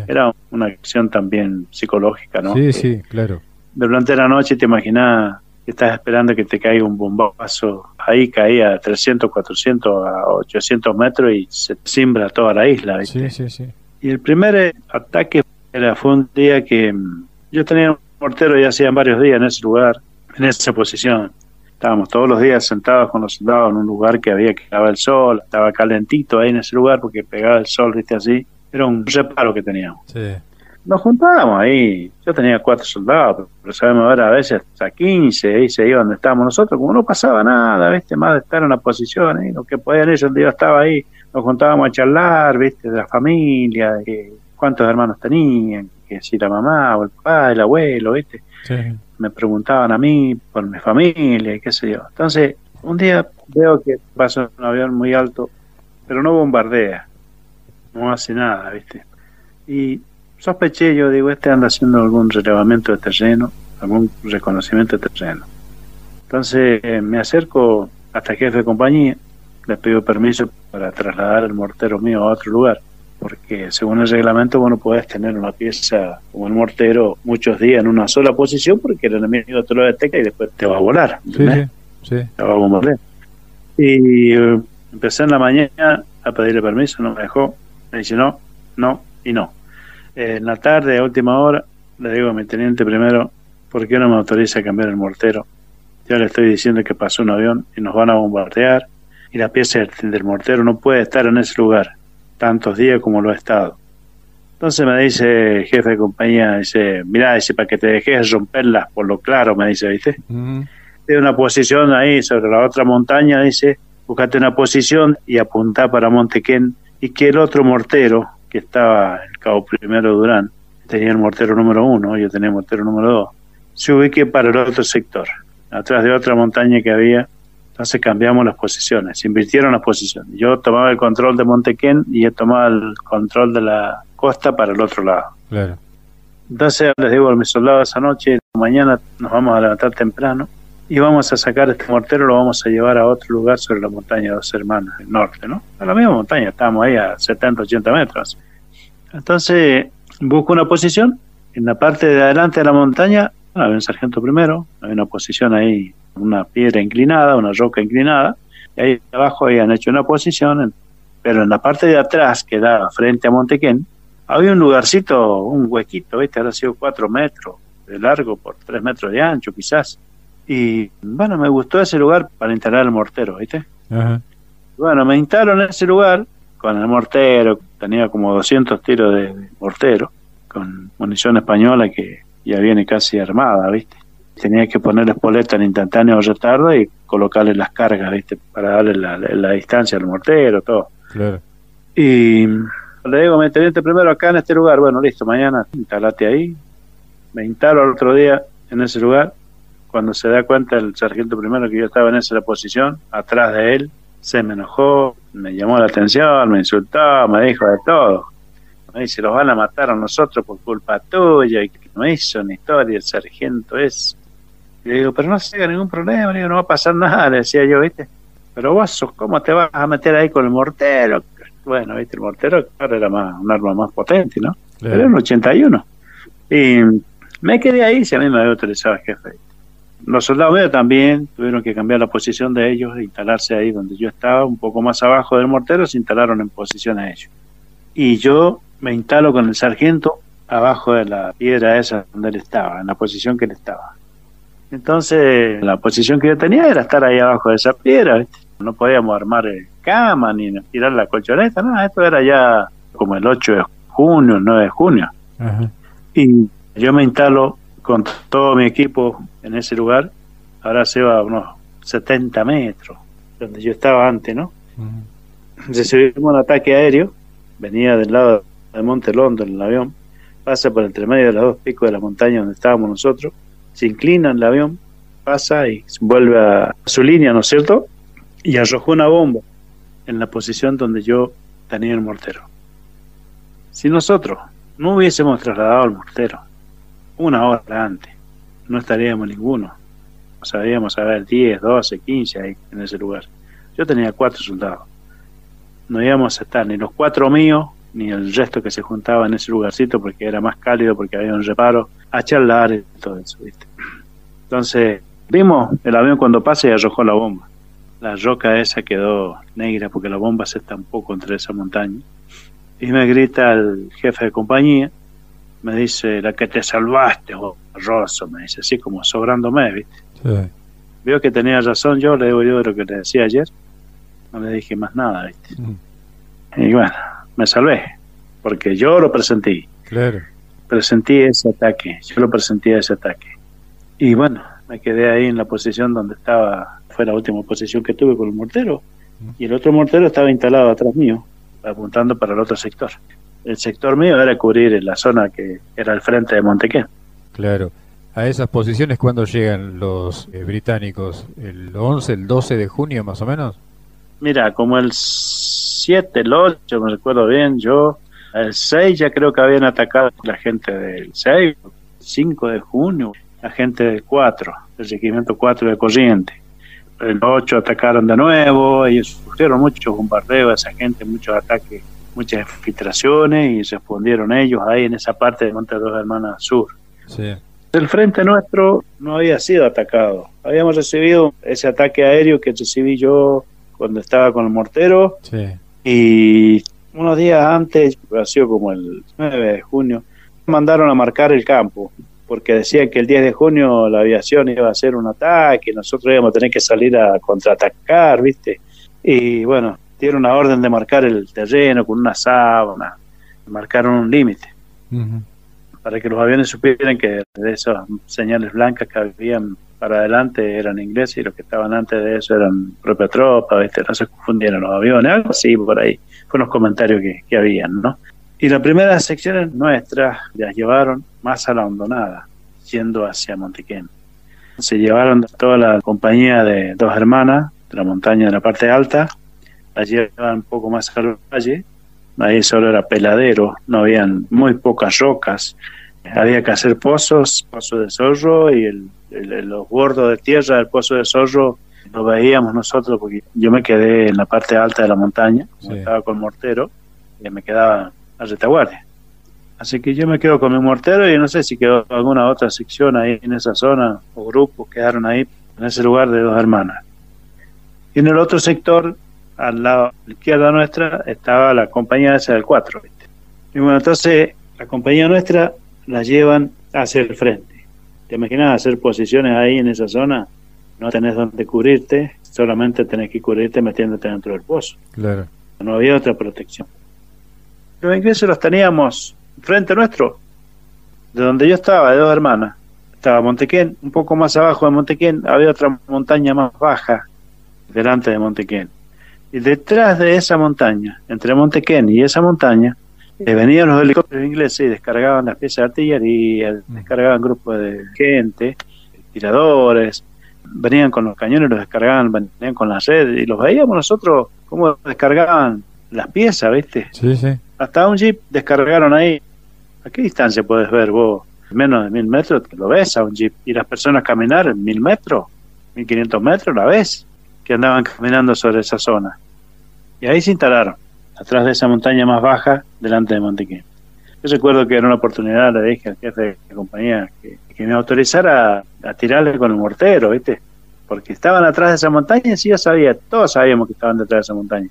Era una acción también psicológica, ¿no? Sí, sí, claro. Durante la noche te imaginas que estás esperando que te caiga un bombazo. Ahí caía a 300, 400, a 800 metros y se simbra toda la isla, ¿viste? Sí, sí, sí. Y el primer ataque era, fue un día que mm, yo tenía mortero ya hacían varios días en ese lugar, en esa posición. Estábamos todos los días sentados con los soldados en un lugar que había que daba el sol, estaba calentito ahí en ese lugar porque pegaba el sol, viste así. Era un reparo que teníamos. Nos juntábamos ahí. Yo tenía cuatro soldados, pero sabemos ver a veces hasta 15, ahí se iban donde estábamos nosotros, como no pasaba nada, viste, más de estar en la posición, ahí, lo que podían ellos, el día estaba ahí, nos juntábamos a charlar, viste, de la familia, de cuántos hermanos tenían, que si la mamá o el papá, el abuelo, ¿viste? Me preguntaban a mí por mi familia y qué sé yo. Entonces, Un día veo que pasa un avión muy alto, pero no bombardea, no hace nada, ¿viste? Y sospeché, yo digo, este anda haciendo algún relevamiento de terreno, algún reconocimiento de terreno. Entonces eh, me acerco hasta el jefe de compañía, le pido permiso para trasladar el mortero mío a otro lugar, porque según el reglamento bueno puedes tener una pieza como el mortero muchos días en una sola posición porque el enemigo te lo detecta y después te va a volar. Sí, sí, Te va a bombardear. Y eh, empecé en la mañana a pedirle permiso, no me dejó. Me dice no, no y no. Eh, en la tarde, a última hora, le digo a mi teniente primero, ¿por qué no me autoriza a cambiar el mortero? Ya le estoy diciendo que pasó un avión y nos van a bombardear y la pieza del mortero no puede estar en ese lugar tantos días como lo ha estado. Entonces me dice el jefe de compañía, dice, mira, dice, para que te dejes romperlas por lo claro, me dice, ¿viste? De una posición ahí sobre la otra montaña, dice, buscate una posición y apuntá para Montequén y que el otro mortero, que estaba el cabo primero Durán, tenía el mortero número uno, yo tenía el mortero número dos, se ubique para el otro sector, atrás de otra montaña que había. Entonces cambiamos las posiciones, se invirtieron las posiciones. Yo tomaba el control de Montequén y él tomaba el control de la costa para el otro lado. Claro. Entonces les digo a mis soldados esa noche, mañana nos vamos a levantar temprano y vamos a sacar este mortero, lo vamos a llevar a otro lugar sobre la montaña de Dos Hermanas, el norte, ¿no? A la misma montaña, estábamos ahí a 70, 80 metros. Entonces busco una posición, en la parte de adelante de la montaña había un sargento primero, había una posición ahí, una piedra inclinada, una roca inclinada, y ahí abajo habían hecho una posición, pero en la parte de atrás, que da frente a Montequén, había un lugarcito, un huequito, ¿viste? Había sido cuatro metros de largo por tres metros de ancho, quizás. Y bueno, me gustó ese lugar para instalar el mortero, ¿viste? Bueno, me instalo en ese lugar con el mortero, tenía como 200 tiros de mortero, con munición española que ya viene casi armada, ¿viste? Tenía que ponerle espoleta en instantáneo retardo y colocarle las cargas, ¿viste? Para darle la, la distancia al mortero, todo. Claro. Y le digo, me teniente primero acá en este lugar. Bueno, listo, mañana instalate ahí. Me instalo al otro día en ese lugar. Cuando se da cuenta el sargento primero que yo estaba en esa posición, atrás de él, se me enojó, me llamó la atención, me insultó, me dijo de todo. Me dice, los van a matar a nosotros por culpa tuya. Y que no hizo una historia el sargento es. Y le digo, pero no se haga ningún problema, le digo, no va a pasar nada, le decía yo, ¿viste? Pero vos, ¿cómo te vas a meter ahí con el mortero? Bueno, ¿viste? El mortero, claro, era más, un arma más potente, ¿no? Claro. Era en 81. Y me quedé ahí, si a mí me había utilizado el jefe. Los soldados míos también tuvieron que cambiar la posición de ellos, e instalarse ahí donde yo estaba, un poco más abajo del mortero, se instalaron en posición a ellos. Y yo me instalo con el sargento abajo de la piedra esa donde él estaba, en la posición que él estaba. Entonces, la posición que yo tenía era estar ahí abajo de esa piedra, ¿viste? no podíamos armar eh, cama ni tirar la colchoneta, no, esto era ya como el 8 de junio, el 9 de junio. Ajá. Y yo me instalo con todo mi equipo en ese lugar, ahora se va a unos 70 metros, donde yo estaba antes, ¿no? Ujú. Recibimos un ataque aéreo, venía del lado de Monte London el avión, pasa por entre medio de los dos picos de la montaña donde estábamos nosotros, se inclina el avión, pasa y vuelve a su línea, ¿no es cierto? Y arrojó una bomba en la posición donde yo tenía el mortero. Si nosotros no hubiésemos trasladado el mortero una hora antes, no estaríamos ninguno. Sabíamos haber 10, 12, 15 ahí en ese lugar. Yo tenía cuatro soldados. No íbamos a estar ni los cuatro míos, ni el resto que se juntaba en ese lugarcito porque era más cálido, porque había un reparo, a charlar y todo eso, ¿viste? Entonces, vimos el avión cuando pasa y arrojó la bomba. La roca esa quedó negra porque la bomba se estampó contra esa montaña. Y me grita el jefe de compañía, me dice, la que te salvaste, oh, Rosso, me dice, así como sobrándome, ¿viste? Sí. Vio que tenía razón yo, le digo yo de lo que le decía ayer. No le dije más nada, ¿viste? Mm, Y bueno, me salvé, porque yo lo presentí. Claro. Presentí ese ataque, yo lo presentí ese ataque. Y bueno, me quedé ahí en la posición donde estaba, fue la última posición que tuve con el mortero. Y el otro mortero estaba instalado atrás mío, apuntando para el otro sector. El sector mío era cubrir la zona que era el frente de Montequén. Claro. a esas posiciones cuando llegan los eh, británicos? ¿El 11, el 12 de junio más o menos? Mira, como el 7, el 8, me recuerdo bien, yo, el 6 ya creo que habían atacado la gente del 6, 5 de junio, la gente del 4, del regimiento 4 de Corriente. El 8 atacaron de nuevo, ellos sufrieron muchos bombardeos a esa gente, muchos ataques, muchas infiltraciones y respondieron ellos ahí en esa parte de Monte Dos Hermanas Sur. Sí. El frente nuestro no había sido atacado. Habíamos recibido ese ataque aéreo que recibí yo cuando estaba con el mortero. Y unos días antes, ha sido como el 9 de junio, mandaron a marcar el campo, porque decían que el 10 de junio la aviación iba a hacer un ataque, y nosotros íbamos a tener que salir a contraatacar, ¿viste? Y bueno, dieron una orden de marcar el terreno con una sábana, marcaron un límite. Para que los aviones supieran que de esas señales blancas que habían para adelante eran ingleses y los que estaban antes de eso eran propia tropa, ¿viste? no se confundieron los aviones, algo así por ahí, con los comentarios que, que habían, ¿no? Y las primeras secciones nuestras las llevaron más a la hondonada, yendo hacia Montequén. Se llevaron toda la compañía de dos hermanas de la montaña de la parte alta, la llevaban un poco más al valle, ahí solo era peladero, no habían muy pocas rocas, había que hacer pozos, pozo de zorro y el los bordos de tierra del Pozo de Zorro lo veíamos nosotros porque yo me quedé en la parte alta de la montaña, estaba con mortero, y me quedaba a retaguardia. Así que yo me quedo con mi mortero y no sé si quedó alguna otra sección ahí en esa zona o grupos quedaron ahí en ese lugar de dos hermanas. Y en el otro sector, al lado izquierda nuestra, estaba la compañía esa del 4. Y bueno, entonces la compañía nuestra la llevan hacia el frente. ¿Te imaginas hacer posiciones ahí en esa zona? No tenés donde cubrirte, solamente tenés que cubrirte metiéndote dentro del pozo. Claro. No había otra protección. Los ingleses los teníamos frente nuestro, de donde yo estaba, de dos hermanas. Estaba Montequén, un poco más abajo de Montequén había otra montaña más baja delante de Montequén. Y detrás de esa montaña, entre Montequén y esa montaña, eh, venían los helicópteros ingleses y descargaban las piezas de artillería, mm. descargaban grupos de gente, tiradores, venían con los cañones, los descargaban, venían con las redes y los veíamos nosotros cómo descargaban las piezas, ¿viste? Sí, sí. Hasta un jeep descargaron ahí. ¿A qué distancia puedes ver vos? Menos de mil metros, lo ves a un jeep. Y las personas caminar mil metros, mil quinientos metros, la ves, que andaban caminando sobre esa zona. Y ahí se instalaron atrás de esa montaña más baja, delante de Montequín. Yo recuerdo que era una oportunidad, le dije al jefe de la compañía que, me autorizara a, tirarle con el mortero, ¿viste? Porque estaban atrás de esa montaña y sí yo sabía, todos sabíamos que estaban detrás de esa montaña.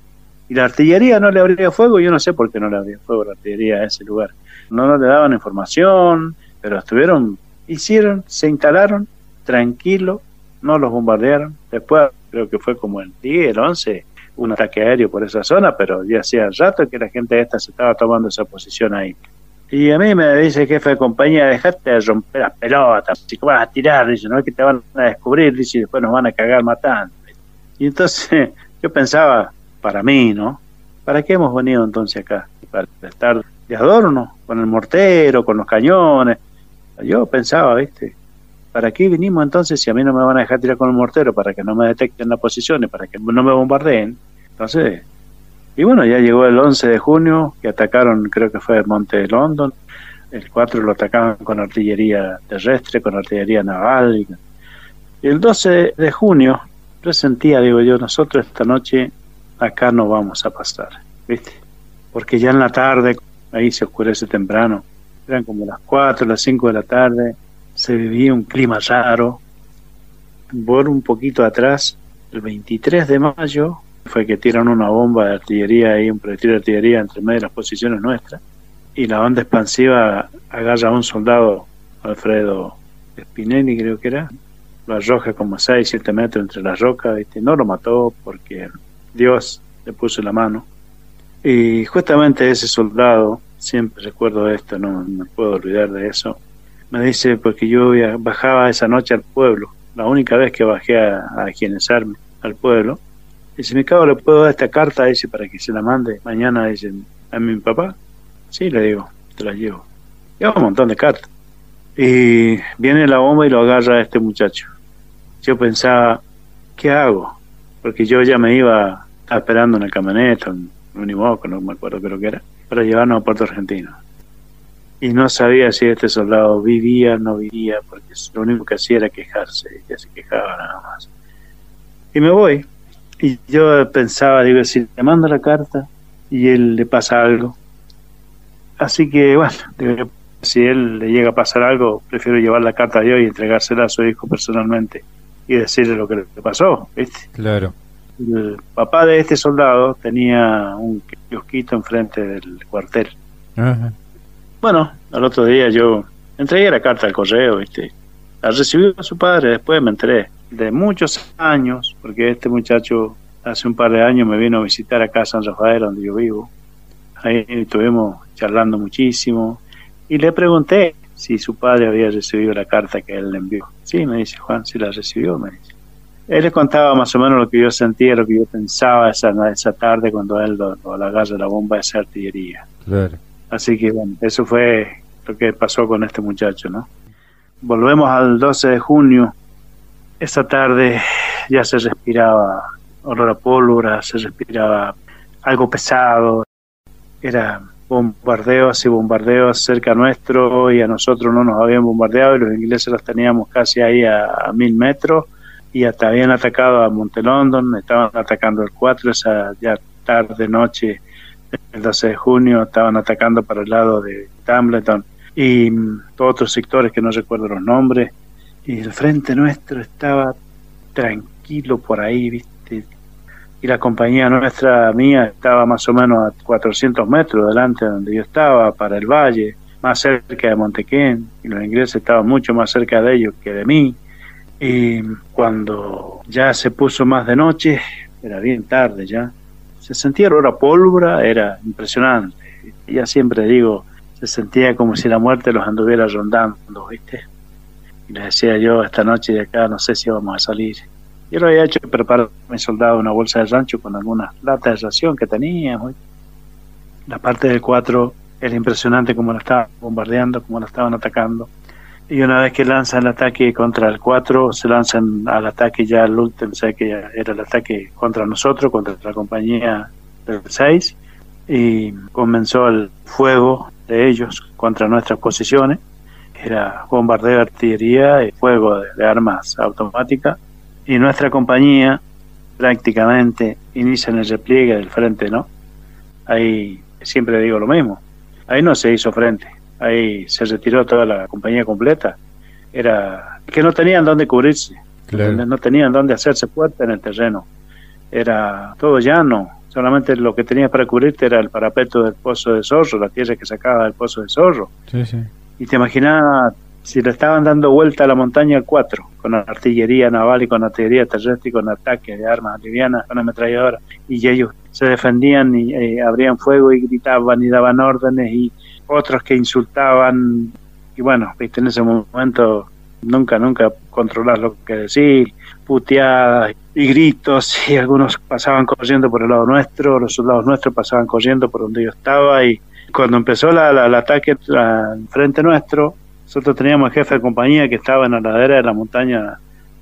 Y la artillería no le abría fuego, yo no sé por qué no le abría fuego la artillería a ese lugar. No, no le daban información, pero estuvieron, hicieron, se instalaron, tranquilo, no los bombardearon. Después, creo que fue como el 10, el 11, un ataque aéreo por esa zona, pero ya hacía rato que la gente esta se estaba tomando esa posición ahí. Y a mí me dice el jefe de compañía, dejate de romper las pelotas, si vas a tirar, dice, no es que te van a descubrir, dice, y después nos van a cagar matando. Y entonces yo pensaba, para mí, ¿no? ¿Para qué hemos venido entonces acá? ¿Para estar de adorno, con el mortero, con los cañones? Yo pensaba, ¿viste? ¿Para qué vinimos entonces si a mí no me van a dejar tirar con el mortero? Para que no me detecten las posiciones, para que no me bombardeen. Entonces, y bueno, ya llegó el 11 de junio, que atacaron, creo que fue el Monte de London, el 4 lo atacaban con artillería terrestre, con artillería naval. Y, el 12 de junio, yo sentía, digo yo, nosotros esta noche acá no vamos a pasar, ¿viste? Porque ya en la tarde, ahí se oscurece temprano, eran como las 4, las 5 de la tarde, se vivía un clima raro. Por un poquito atrás, el 23 de mayo, fue que tiran una bomba de artillería y un proyectil de artillería entre medio de las posiciones nuestras y la onda expansiva agarra a un soldado, Alfredo Spinelli creo que era, lo arroja como 6, 7 metros entre las rocas, y no lo mató porque Dios le puso la mano. Y justamente ese soldado, siempre recuerdo esto, no me puedo olvidar de eso, me dice porque yo bajaba esa noche al pueblo, la única vez que bajé a, a al pueblo, Dice, mi cabo, ¿le puedo dar esta carta? Dice, para que se la mande mañana, dice, a mi papá. Sí, le digo, te la llevo. Lleva un montón de cartas. Y viene la bomba y lo agarra a este muchacho. Yo pensaba, ¿qué hago? Porque yo ya me iba esperando en el camioneta, en un Unimoco, no me acuerdo creo que era, para llevarnos a Puerto Argentino. Y no sabía si este soldado vivía o no vivía, porque lo único que hacía era quejarse, y se quejaba nada más. Y me voy. Y yo pensaba, digo, si le mando la carta y él le pasa algo. Así que, bueno, si él le llega a pasar algo, prefiero llevar la carta yo y entregársela a su hijo personalmente y decirle lo que le pasó, ¿viste? Claro. El papá de este soldado tenía un kiosquito enfrente del cuartel. Bueno, al otro día yo entregué la carta al correo, ¿viste? La recibió su padre, después me enteré de muchos años, porque este muchacho hace un par de años me vino a visitar acá a San Rafael, donde yo vivo. Ahí estuvimos charlando muchísimo y le pregunté si su padre había recibido la carta que él le envió. Sí, me dice Juan, si la recibió, me dice. Él le contaba más o menos lo que yo sentía, lo que yo pensaba esa, esa tarde cuando él lo, lo agarra la bomba de esa artillería. Claro. Así que bueno, eso fue lo que pasó con este muchacho, ¿no? Volvemos al 12 de junio. Esa tarde ya se respiraba olor a pólvora, se respiraba algo pesado. Era bombardeos y bombardeos cerca nuestro y a nosotros no nos habían bombardeado y los ingleses los teníamos casi ahí a, mil metros y hasta habían atacado a Montelondon, estaban atacando el 4 esa ya tarde, noche, el 12 de junio, estaban atacando para el lado de Tambleton y mm, todos otros sectores que no recuerdo los nombres y el frente nuestro estaba tranquilo por ahí, viste, y la compañía nuestra mía estaba más o menos a 400 metros delante de donde yo estaba, para el valle, más cerca de Montequén, y los ingleses estaban mucho más cerca de ellos que de mí. Y cuando ya se puso más de noche, era bien tarde ya, se sentía olor pólvora, era impresionante. Ya siempre digo, se sentía como si la muerte los anduviera rondando, ¿viste? Les decía yo, esta noche de acá no sé si vamos a salir. Yo lo había hecho preparar a mi soldado una bolsa de rancho con algunas latas de ración que teníamos. La parte del 4 era impresionante como la estaban bombardeando, como la estaban atacando. Y una vez que lanzan el ataque contra el 4, se lanzan al ataque ya al último, sé que era el ataque contra nosotros, contra la compañía del 6, y comenzó el fuego de ellos contra nuestras posiciones. Era bombardeo de artillería y fuego de armas automáticas y nuestra compañía prácticamente inicia en el repliegue del frente, ¿no? Ahí siempre digo lo mismo. Ahí no se hizo frente, ahí se retiró toda la compañía completa. Era que no tenían dónde cubrirse, no tenían dónde hacerse fuerte en el terreno. Era todo llano, solamente lo que tenías para cubrirte era el parapeto del pozo de zorro, la tierra que sacaba del pozo de zorro. Sí, sí. Y te imaginas si le estaban dando vuelta a la montaña 4, con artillería naval y con artillería terrestre y con ataques de armas livianas, con ametralladoras, y ellos se defendían y eh, abrían fuego y gritaban y daban órdenes y otros que insultaban. Y bueno, viste en ese momento nunca, nunca controlar lo que decir, puteadas y gritos. Y algunos pasaban corriendo por el lado nuestro, los soldados nuestros pasaban corriendo por donde yo estaba y cuando empezó la, el ataque al frente nuestro, nosotros teníamos jefe de compañía que estaba en la ladera de la montaña,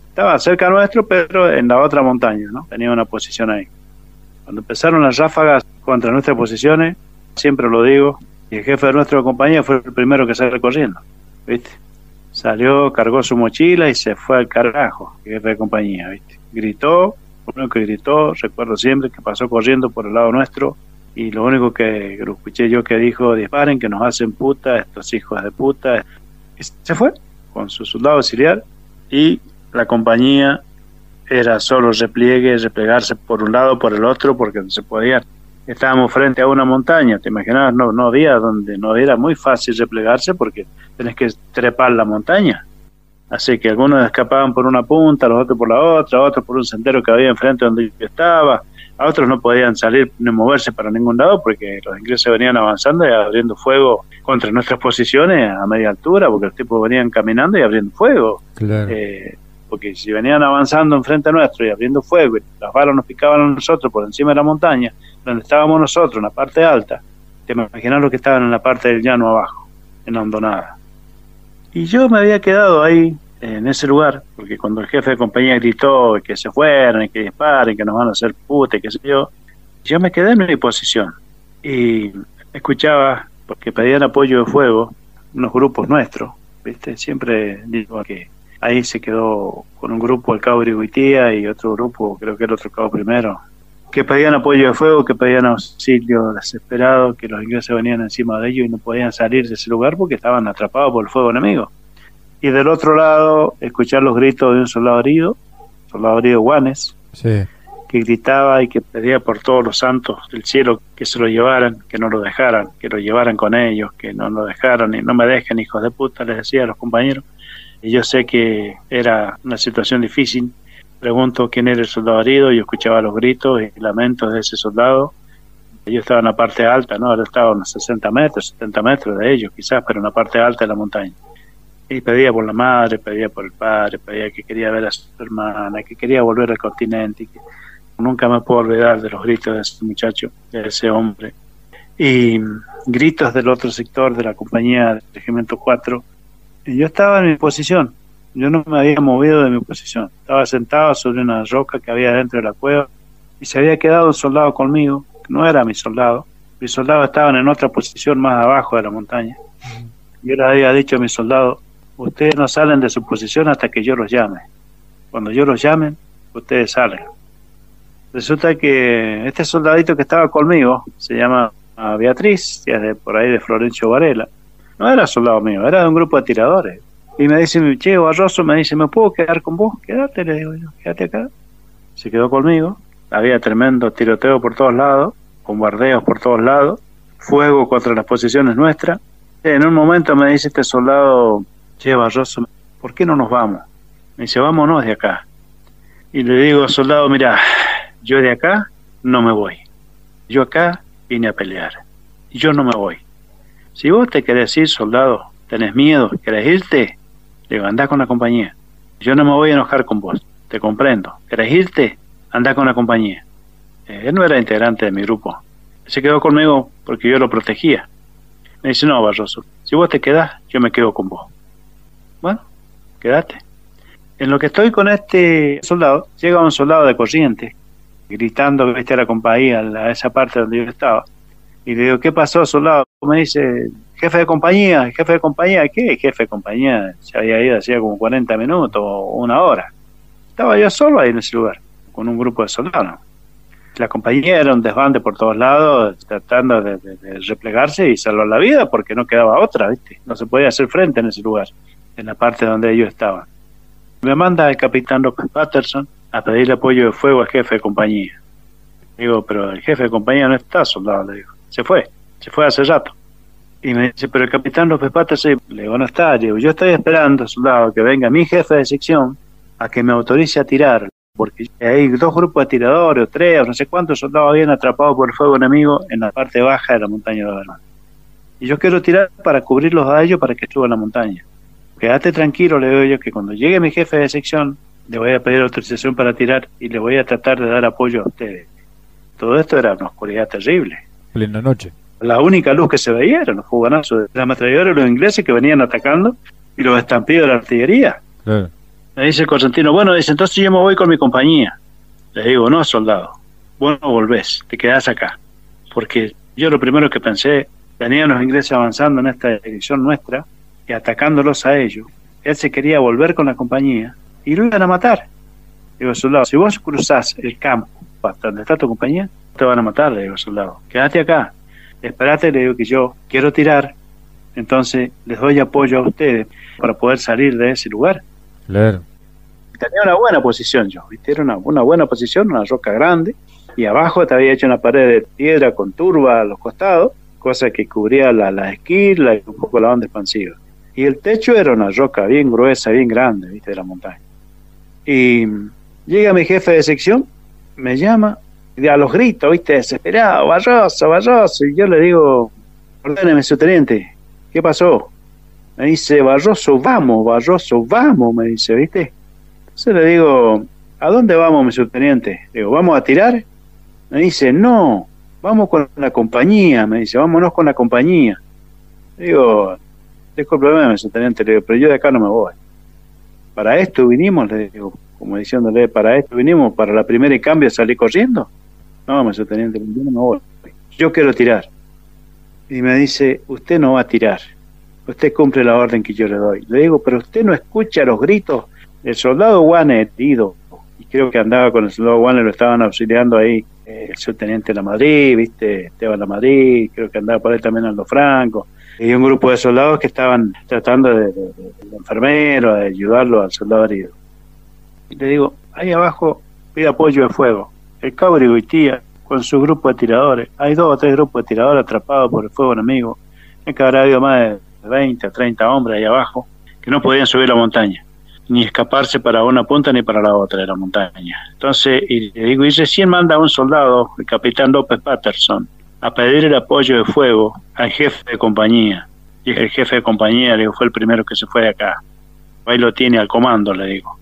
estaba cerca nuestro, pero en la otra montaña, ¿no? Tenía una posición ahí. Cuando empezaron las ráfagas contra nuestras posiciones, siempre lo digo, y el jefe de nuestra compañía fue el primero que salió corriendo, ¿viste? Salió, cargó su mochila y se fue al carajo, el jefe de compañía, ¿viste? Gritó, único que gritó, recuerdo siempre que pasó corriendo por el lado nuestro, y lo único que lo escuché yo que dijo, disparen, que nos hacen puta, estos hijos de puta, se fue con su soldado auxiliar y la compañía era solo repliegue, replegarse por un lado, por el otro, porque no se podía. Estábamos frente a una montaña, te imaginas, no, no había donde, no era muy fácil replegarse porque tenés que trepar la montaña. Así que algunos escapaban por una punta, los otros por la otra, otros por un sendero que había enfrente donde yo estaba, a otros no podían salir ni moverse para ningún lado porque los ingleses venían avanzando y abriendo fuego contra nuestras posiciones a media altura, porque los tipos venían caminando y abriendo fuego. Eh, porque si venían avanzando enfrente nuestro y abriendo fuego y las balas nos picaban a nosotros por encima de la montaña, donde estábamos nosotros, en la parte alta, te imaginas lo que estaban en la parte del llano abajo, en la hondonada. Y yo me había quedado ahí, en ese lugar, porque cuando el jefe de compañía gritó que se fueran, que disparen, que nos van a hacer puta, qué sé yo, yo me quedé en mi posición y escuchaba, porque pedían apoyo de fuego, unos grupos nuestros, ¿viste? Siempre digo que ahí se quedó con un grupo el cabo Griguitía y otro grupo, creo que era otro cabo primero, que pedían apoyo de fuego, que pedían auxilio desesperado, que los ingleses venían encima de ellos y no podían salir de ese lugar porque estaban atrapados por el fuego enemigo. Y del otro lado, escuchar los gritos de un soldado herido, soldado herido Guanes, que gritaba y que pedía por todos los santos del cielo que se lo llevaran, que no lo dejaran, que lo llevaran con ellos, que no lo dejaran y no me dejen, hijos de puta, les decía a los compañeros. Y yo sé que era una situación difícil, Pregunto quién era el soldado herido, y escuchaba los gritos y lamentos de ese soldado. Ellos estaban en la parte alta, ¿no? Ahora estaban a unos 60 metros, 70 metros de ellos quizás, pero en la parte alta de la montaña. Y pedía por la madre, pedía por el padre, pedía que quería ver a su hermana, que quería volver al continente. Y que nunca me puedo olvidar de los gritos de ese muchacho, de ese hombre. Y gritos del otro sector de la compañía del Regimiento 4. Y yo estaba en mi posición, yo no me había movido de mi posición. Estaba sentado sobre una roca que había dentro de la cueva y se había quedado un soldado conmigo, que no era mi soldado. Mis soldados estaban en otra posición más abajo de la montaña. Yo le había dicho a mis soldados, ustedes no salen de su posición hasta que yo los llame. Cuando yo los llame, ustedes salen. Resulta que este soldadito que estaba conmigo, se llama Beatriz, que es por ahí de Florencio Varela, no era soldado mío, era de un grupo de tiradores. Y me dice, che, Barroso, me dice, ¿me puedo quedar con vos? Quédate, le digo yo, quédate acá. Se quedó conmigo. Había tremendo tiroteo por todos lados, bombardeos por todos lados, fuego contra las posiciones nuestras. En un momento me dice este soldado, che, Barroso, ¿por qué no nos vamos? Me dice, vámonos de acá. Y le digo, soldado, mira, yo de acá no me voy. Yo acá vine a pelear. Yo no me voy. Si vos te querés ir, soldado, tenés miedo, querés irte, le digo, con la compañía. Yo no me voy a enojar con vos, te comprendo. ¿Querés irte? Anda con la compañía. Eh, él no era integrante de mi grupo. Se quedó conmigo porque yo lo protegía. Me dice, no, Barroso, si vos te quedás, yo me quedo con vos. Bueno, quédate. En lo que estoy con este soldado, llega un soldado de corriente, gritando que a la compañía, a esa parte donde yo estaba. Y le digo, ¿qué pasó, soldado? Me dice, jefe de compañía, jefe de compañía, ¿qué jefe de compañía? Se había ido hacía como 40 minutos o una hora. Estaba yo solo ahí en ese lugar, con un grupo de soldados. La compañía era un desbande por todos lados, tratando de, replegarse y salvar la vida porque no quedaba otra, ¿viste? No se podía hacer frente en ese lugar, en la parte donde ellos estaban. Me manda el capitán Patterson a pedirle apoyo de fuego al jefe de compañía. Digo, pero el jefe de compañía no está, soldado, le digo. Se fue, se fue hace rato. Y me dice, pero el capitán López Patas, le digo, no está, yo estoy esperando, soldado, que venga mi jefe de sección a que me autorice a tirar, porque hay dos grupos de tiradores, o tres, o no sé cuántos soldados habían atrapado por el fuego enemigo en la parte baja de la montaña de Oberman. Y yo quiero tirar para cubrirlos a ellos para que suban la montaña. Quédate tranquilo, le digo yo, que cuando llegue mi jefe de sección, le voy a pedir autorización para tirar y le voy a tratar de dar apoyo a ustedes. Todo esto era una oscuridad terrible. Plena noche la única luz que se veía eran los juganazos de la ametralladora de los ingleses que venían atacando y los estampidos de la artillería. Me dice el Constantino, bueno, dice, entonces yo me voy con mi compañía. Le digo, no, soldado, vos no volvés, te quedás acá. Porque yo lo primero que pensé, venían los ingleses avanzando en esta dirección nuestra y atacándolos a ellos. Él se quería volver con la compañía y lo iban a matar. Digo, soldado, si vos cruzás el campo hasta donde está tu compañía, te van a matar, le digo, soldado. Quédate acá, espérate, le digo que yo quiero tirar, entonces les doy apoyo a ustedes para poder salir de ese lugar. Claro. Tenía una buena posición yo, ¿viste? Era una, buena posición, una roca grande, y abajo te había hecho una pared de piedra con turba a los costados, cosa que cubría la, la esquila y un poco la onda expansiva. Y el techo era una roca bien gruesa, bien grande, ¿viste? De la montaña. Y llega mi jefe de sección, me llama a los gritos, viste, desesperado, Barroso, Barroso, y yo le digo, perdóneme, subteniente, ¿qué pasó? Me dice, Barroso, vamos, Barroso, vamos, me dice, ¿viste? Entonces le digo, ¿a dónde vamos, mi subteniente? digo, ¿vamos a tirar? Me dice, no, vamos con la compañía, me dice, vámonos con la compañía. digo, disculpe, me teniente, le digo, pero yo de acá no me voy. Para esto vinimos, le digo, como diciéndole, para esto vinimos, para la primera y cambio salí corriendo. No, me teniente, yo no me voy. Yo quiero tirar. Y me dice, usted no va a tirar. Usted cumple la orden que yo le doy. Le digo, pero usted no escucha los gritos. El soldado Juan herido, y creo que andaba con el soldado Juan, lo estaban auxiliando ahí el subteniente de la Madrid, viste, Esteban la Madrid, creo que andaba por ahí también Aldo Franco, y un grupo de soldados que estaban tratando de, de, enfermero, de ayudarlo al soldado herido. Y le digo, ahí abajo pide apoyo de fuego. El cabo tía con su grupo de tiradores, hay dos o tres grupos de tiradores atrapados por el fuego enemigo, es que habrá habido más de 20 o 30 hombres ahí abajo que no podían subir la montaña ni escaparse para una punta ni para la otra de la montaña. Entonces, y le digo, y recién manda un soldado, el capitán López Patterson, a pedir el apoyo de fuego al jefe de compañía. Y el jefe de compañía, le digo, fue el primero que se fue de acá. Ahí lo tiene al comando, le digo.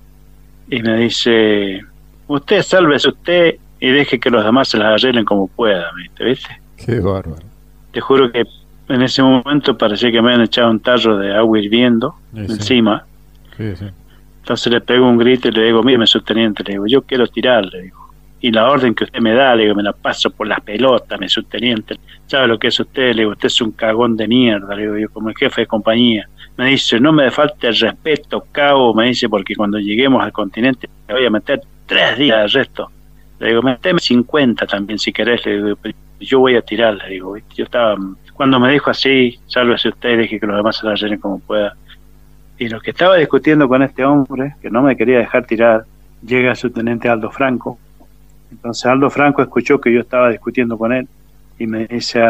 Y me dice, usted sálvese usted y deje que los demás se las arreglen como puedan, ¿viste? Qué bárbaro. Te juro que en ese momento parecía que me habían echado un tarro de agua hirviendo encima. Sí, sí. Entonces le pego un grito y le digo, mire, subteniente, le digo, yo quiero tirar, le digo. Y la orden que usted me da, le digo, me la paso por las pelotas, mi subteniente. ¿Sabe lo que es usted? Le digo, usted es un cagón de mierda, le digo yo, como el jefe de compañía. Me dice, no me falte el respeto, cabo, me dice, porque cuando lleguemos al continente le voy a meter tres días de resto. Le digo, meteme 50 también si querés, le digo, yo voy a tirar, le digo, yo estaba, cuando me dijo así, sálvese usted, dije que los demás se la llenen como pueda y lo que estaba discutiendo con este hombre, que no me quería dejar tirar, llega su teniente Aldo Franco. Entonces Aldo Franco escuchó que yo estaba discutiendo con él y me dice,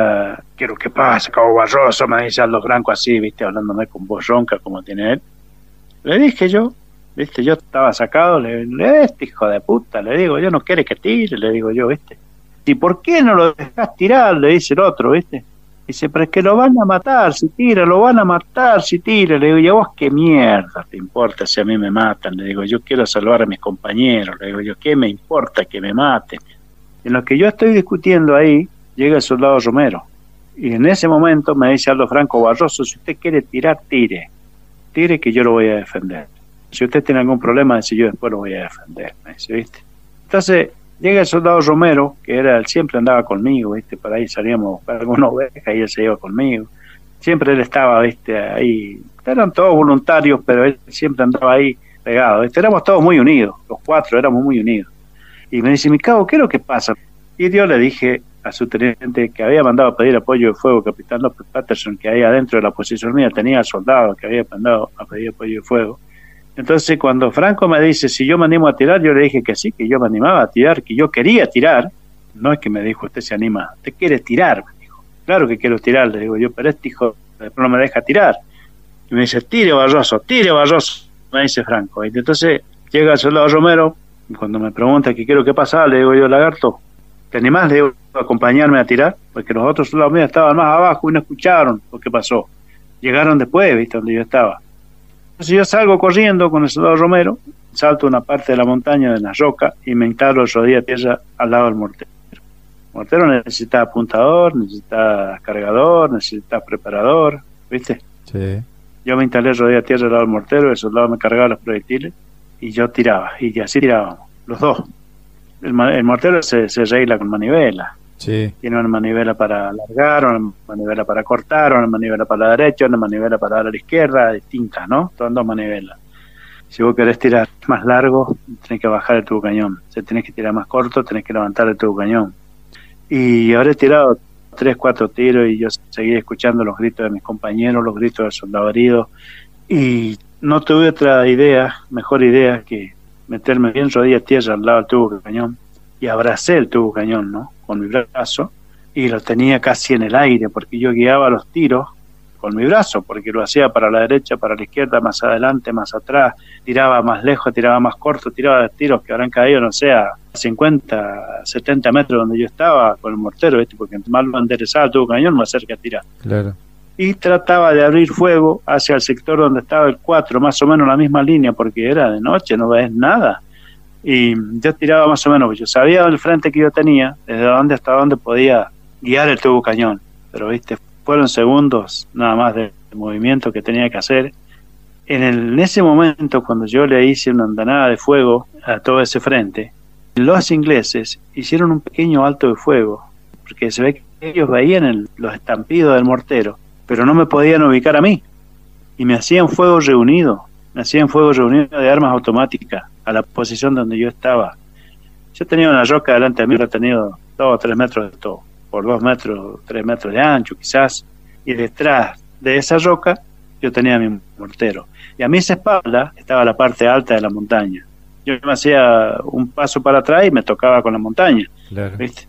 ¿qué es lo que pasa, cabo Barroso? Me dice Aldo Franco así, viste, hablándome con voz ronca como tiene él. Le dije yo, viste, yo estaba sacado, le digo, este hijo de puta, le digo, yo no quiere que tire, le digo yo, viste. ¿Y por qué no lo dejas tirar? Le dice el otro, viste. Dice, pero es que lo van a matar si tira, lo van a matar si tira. Le digo, ¿y a vos qué mierda te importa si a mí me matan? Le digo, yo quiero salvar a mis compañeros. Le digo, yo, ¿qué me importa que me maten? En lo que yo estoy discutiendo ahí, llega el soldado Romero. Y en ese momento me dice Aldo Franco Barroso, si usted quiere tirar, tire. Tire que yo lo voy a defender. Si usted tiene algún problema, dice yo después lo voy a defender. Me dice, ¿viste? Entonces, Llega el soldado Romero, que era siempre andaba conmigo, ¿viste? Por ahí salíamos para alguna oveja y él se iba conmigo. Siempre él estaba, ¿viste? Ahí. Eran todos voluntarios, pero él siempre andaba ahí pegado. ¿viste? Éramos todos muy unidos, los cuatro éramos muy unidos. Y me dice, mi cabo, ¿qué es lo que pasa? Y yo le dije a su teniente que había mandado a pedir apoyo de fuego, capitán López Patterson, que ahí adentro de la posición mía tenía soldados que había mandado a pedir apoyo de fuego entonces, cuando Franco me dice si yo me animo a tirar, yo le dije que sí, que yo me animaba a tirar, que yo quería tirar. No es que me dijo, usted se anima, usted quiere tirar, me dijo. Claro que quiero tirar, le digo yo, pero este hijo no me deja tirar. Y me dice, tire Barroso, tire Barroso, me dice Franco. Y entonces llega el soldado Romero, y cuando me pregunta qué quiero que pasa, le digo yo, lagarto, ¿te animás? Le digo, acompañarme a tirar, porque los otros soldados míos estaban más abajo y no escucharon lo que pasó. Llegaron después, viste, donde yo estaba. Entonces yo salgo corriendo con el soldado Romero, salto una parte de la montaña de la roca y me instalo el rodilla a tierra al lado del mortero. El mortero necesita apuntador, necesita cargador, necesita preparador, ¿viste? Sí. Yo me instalé rodilla a tierra al lado del mortero, el soldado me cargaba los proyectiles y yo tiraba, y así tirábamos, los dos. El, mortero se, se regla con manivela, tiene una manivela para alargar, una manivela para cortar, una manivela para la derecha, una manivela para dar a la izquierda, distintas, ¿no? Son dos manivelas. Si vos querés tirar más largo, tenés que bajar el tubo cañón. Si tenés que tirar más corto, tenés que levantar el tubo cañón. Y habré tirado tres, cuatro tiros y yo seguí escuchando los gritos de mis compañeros, los gritos del soldado herido. Y no tuve otra idea, mejor idea que meterme bien rodilla tierra al lado del tubo cañón y abracé el tubo cañón, ¿no? Con mi brazo y lo tenía casi en el aire porque yo guiaba los tiros con mi brazo, porque lo hacía para la derecha, para la izquierda, más adelante, más atrás, tiraba más lejos, tiraba más corto, tiraba tiros que habrán caído, no sé, a 50, 70 metros donde yo estaba con el mortero, ¿viste? porque más lo enderezaba el tubo cañón, más cerca a tirar. Claro. Y trataba de abrir fuego hacia el sector donde estaba el 4, más o menos la misma línea, porque era de noche, no ves nada y yo tiraba más o menos, yo sabía el frente que yo tenía, desde dónde hasta dónde podía guiar el tubo cañón, pero viste, fueron segundos nada más de movimiento que tenía que hacer. En, en ese momento, cuando yo le hice una andanada de fuego a todo ese frente, los ingleses hicieron un pequeño alto de fuego, porque se ve que ellos veían los estampidos del mortero, pero no me podían ubicar a mí. Y me hacían fuego reunido, hacían fuego reunido de armas automáticas a la posición donde yo estaba. Yo tenía una roca delante de mí, he tenido dos o tres metros de todo, por dos metros, tres metros de ancho quizás, y detrás de esa roca yo tenía mi mortero. Y a mi espalda estaba la parte alta de la montaña. Yo me hacía un paso para atrás y me tocaba con la montaña. ¿viste?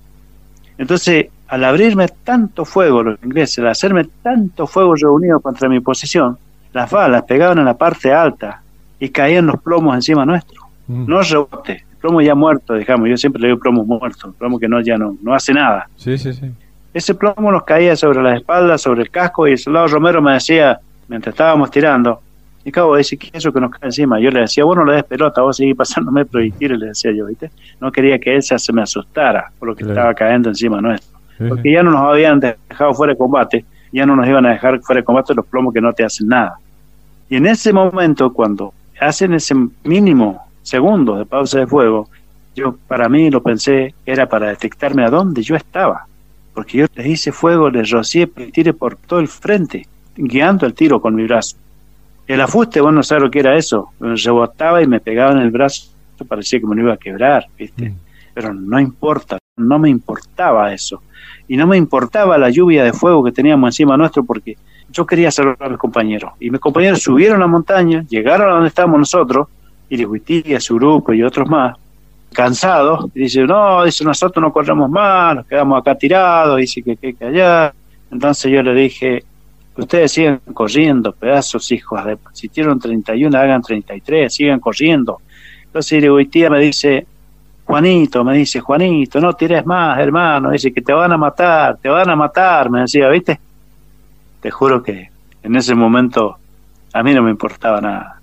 Entonces, al abrirme tanto fuego los ingleses, al hacerme tanto fuego reunido contra mi posición, las balas pegaban en la parte alta y caían los plomos encima nuestro. Mm. No rebote, el plomo ya muerto, digamos, yo siempre le digo plomo muerto, plomo que no ya no, no hace nada. Sí, sí, sí. Ese plomo nos caía sobre las espaldas, sobre el casco y el soldado Romero me decía, mientras estábamos tirando, y acabo de decir, ¿qué es eso que nos cae encima? Yo le decía, bueno, le des pelota, vos seguís pasándome proyectiles, le decía yo, ¿viste? No quería que él se me asustara por lo que estaba cayendo encima nuestro. Porque ya no nos habían dejado fuera de combate, ya no nos iban a dejar fuera de combate los plomos que no te hacen nada. Y en ese momento, cuando hacen ese mínimo segundo de pausa de fuego, yo para mí lo pensé, era para detectarme a dónde yo estaba. Porque yo les hice fuego, les rocié tire por todo el frente, guiando el tiro con mi brazo. El afuste, bueno, no sabes lo que era eso. Me rebotaba y me pegaba en el brazo, parecía que me lo iba a quebrar, ¿viste? Mm. Pero no importa, no me importaba eso. Y no me importaba la lluvia de fuego que teníamos encima nuestro porque yo quería salvar a mis compañeros. Y mis compañeros subieron la montaña, llegaron a donde estábamos nosotros, y su grupo y otros más, cansados, y dice, no, dice, nosotros no corremos más, nos quedamos acá tirados, dice que que, que allá. Entonces yo le dije, Ustedes sigan corriendo, pedazos hijos de... Si tienen 31, hagan 33, sigan corriendo. Entonces tía me dice, Juanito, me dice, Juanito, no tires más, hermano. Dice que te van a matar, te van a matar, me decía, ¿viste? Te juro que en ese momento a mí no me importaba nada.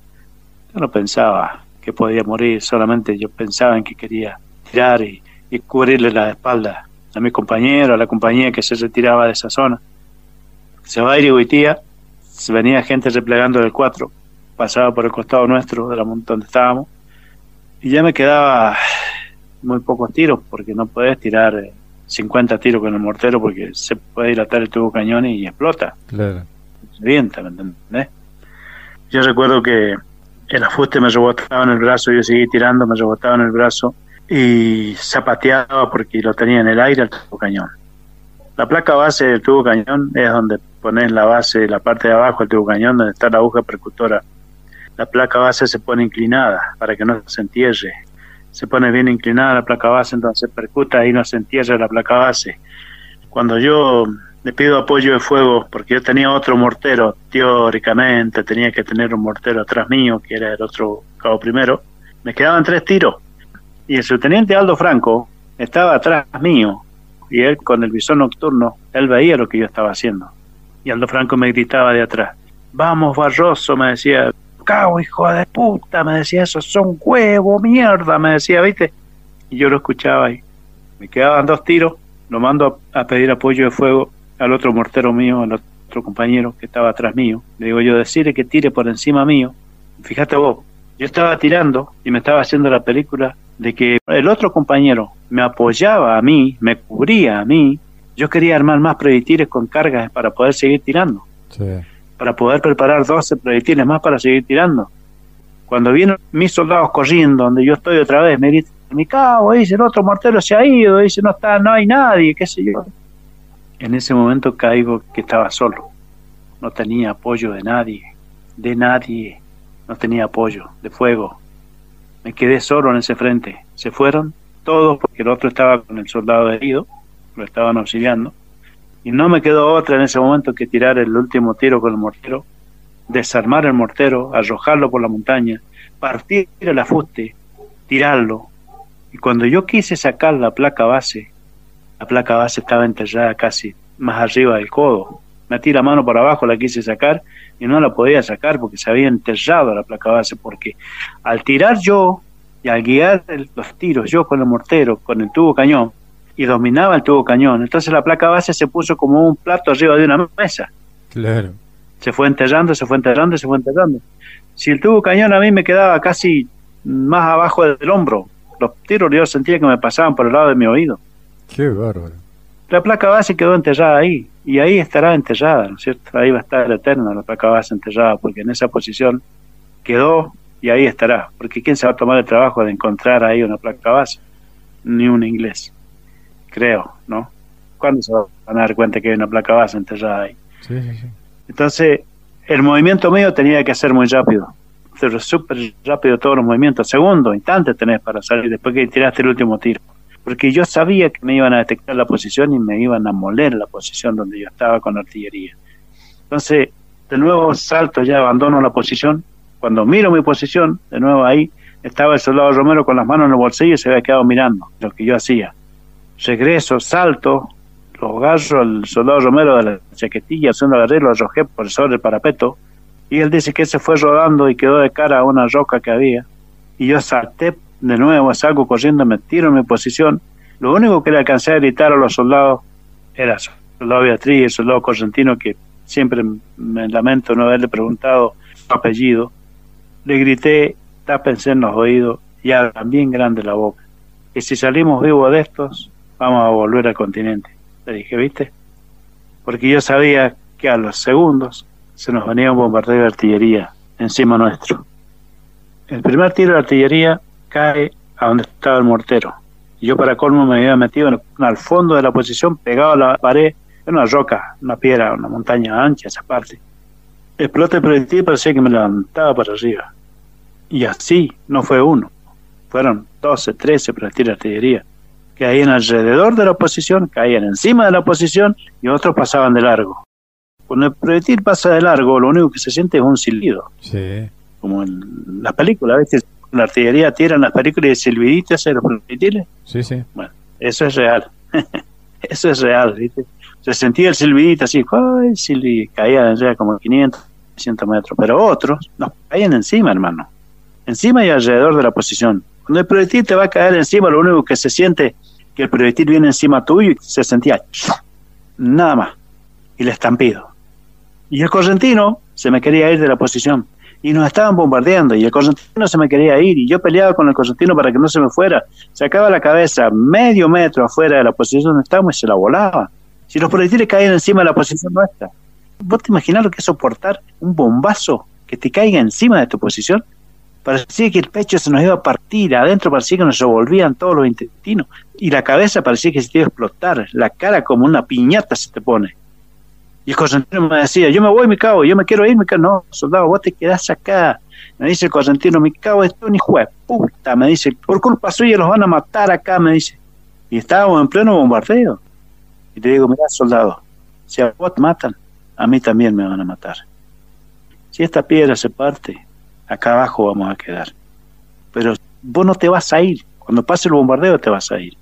Yo no pensaba que podía morir, solamente yo pensaba en que quería tirar y, cubrirle la espalda a mi compañero, a la compañía que se retiraba de esa zona se va a ir se venía gente replegando del 4, pasaba por el costado nuestro de la donde estábamos, y ya me quedaba muy pocos tiros, porque no puedes tirar 50 eh, tiros con el mortero porque se puede dilatar el tubo cañón y explota. Claro. Se vienta, ¿me entendés? Yo recuerdo que el afuste me rebotaba en el brazo, yo seguí tirando, me rebotaba en el brazo y zapateaba porque lo tenía en el aire el tubo cañón. La placa base del tubo cañón es donde pones la base, la parte de abajo del tubo cañón, donde está la aguja percutora. La placa base se pone inclinada para que no se entierre. Se pone bien inclinada la placa base, entonces percuta y no se entierra la placa base. Cuando yo le pido apoyo de fuego, porque yo tenía otro mortero, teóricamente tenía que tener un mortero atrás mío, que era el otro cabo primero, me quedaban tres tiros. Y el subteniente Aldo Franco estaba atrás mío, y él con el visor nocturno, él veía lo que yo estaba haciendo. Y Aldo Franco me gritaba de atrás, vamos Barroso, me decía, cago hijo de puta, me decía, esos son huevos, mierda, me decía, ¿viste? Y yo lo escuchaba ahí. Me quedaban dos tiros, lo mando a, pedir apoyo de fuego al otro mortero mío, al otro compañero que estaba atrás mío. Le digo yo, decirle que tire por encima mío. Fíjate vos, yo estaba tirando y me estaba haciendo la película de que el otro compañero me apoyaba a mí, me cubría a mí, yo quería armar más proyectiles con cargas para poder seguir tirando. Para poder preparar 12 proyectiles más para seguir tirando. Cuando vienen mis soldados corriendo, donde yo estoy otra vez, me dicen, mi cabo, dice, el otro mortero se ha ido, dice, no está, no hay nadie, qué sé yo. En ese momento caigo que estaba solo. No tenía apoyo de nadie, de nadie. No tenía apoyo, de fuego, me quedé solo en ese frente. Se fueron todos porque el otro estaba con el soldado herido, lo estaban auxiliando. Y no me quedó otra en ese momento que tirar el último tiro con el mortero, desarmar el mortero, arrojarlo por la montaña, partir el afuste, tirarlo. Y cuando yo quise sacar la placa base, la placa base estaba enterrada casi más arriba del codo. Metí la mano por abajo, la quise sacar y no la podía sacar porque se había enterrado la placa base, porque al tirar yo y al guiar los tiros yo con el mortero, con el tubo cañón, y dominaba el tubo cañón, entonces la placa base se puso como un plato arriba de una mesa. Claro. Se fue enterrando, se fue enterrando, se fue enterrando. Si el tubo cañón a mí me quedaba casi más abajo del hombro, los tiros yo sentía que me pasaban por el lado de mi oído. Qué bárbaro. La placa base quedó enterrada ahí, y ahí estará enterrada, ¿no es cierto? Ahí va a estar eterna la placa base enterrada, porque en esa posición quedó y ahí estará. Porque ¿quién se va a tomar el trabajo de encontrar ahí una placa base? Ni un inglés, creo, ¿no? ¿Cuándo se van a dar cuenta que hay una placa base enterrada ahí? Sí, sí, sí. Entonces, el movimiento mío tenía que ser muy rápido. Hacer súper rápido todos los movimientos. Segundo, instante tenés para salir después que tiraste el último tiro. Porque yo sabía que me iban a detectar la posición y me iban a moler la posición donde yo estaba con artillería. Entonces, de nuevo salto, ya abandono la posición. Cuando miro mi posición, de nuevo ahí estaba el soldado Romero con las manos en el bolsillo y se había quedado mirando lo que yo hacía. Regreso, salto, lo agarro al soldado Romero de la chaquetilla, haciendo agarré, lo arrojé por sobre el parapeto. Y él dice que se fue rodando y quedó de cara a una roca que había. Y yo salté de nuevo, salgo corriendo, me tiro en mi posición. Lo único que le alcancé a gritar a los soldados era el soldado Beatriz el soldado Correntino, que siempre me lamento no haberle preguntado su apellido. Le grité, tápense en los oídos y abran bien grande la boca. Y si salimos vivos de estos, vamos a volver al continente. Le dije, ¿viste? Porque yo sabía que a los segundos se nos venía un bombardeo de artillería encima nuestro. El primer tiro de artillería cae a donde estaba el mortero. Y yo para colmo me había metido al fondo de la posición, pegado a la pared, en una roca, una piedra, una montaña ancha, esa parte. Explota el proyectil parecía que me levantaba para arriba. Y así no fue uno, fueron 12, 13 proyectiles de artillería que caían alrededor de la posición, caían encima de la posición y otros pasaban de largo. Cuando el proyectil pasa de largo, lo único que se siente es un silbido. Sí. Como en las películas, a veces la artillería tira en las películas y el silbidito hace los proyectiles. Sí, sí. Bueno, eso es real. eso es real, ¿viste? Se sentía el silbidito así, ¡ay! Silbi! Caían ya como 500, 600 metros. Pero otros, no, caían encima, hermano. Encima y alrededor de la posición. Cuando el proyectil te va a caer encima, lo único que se siente que el proyectil viene encima tuyo y se sentía nada más. Y el estampido. Y el correntino se me quería ir de la posición. Y nos estaban bombardeando. Y el correntino se me quería ir. Y yo peleaba con el correntino para que no se me fuera. Sacaba la cabeza medio metro afuera de la posición donde estábamos y se la volaba. Si los proyectiles caían encima de la posición nuestra. ¿Vos te imaginas lo que es soportar un bombazo que te caiga encima de tu posición? Parecía que el pecho se nos iba a partir, adentro parecía que nos revolvían todos los intestinos, y la cabeza parecía que se te iba a explotar, la cara como una piñata se te pone. Y el correntino me decía, yo me voy, mi cabo, yo me quiero ir, mi cabo. No, soldado, vos te quedás acá. Me dice el correntino, mi cabo, esto hijo de puta, me dice, por culpa suya los van a matar acá, me dice. Y estábamos en pleno bombardeo. Y le digo, mira, soldado, si a vos te matan, a mí también me van a matar. Si esta piedra se parte, acá abajo vamos a quedar. Pero vos no te vas a ir, cuando pase el bombardeo te vas a ir.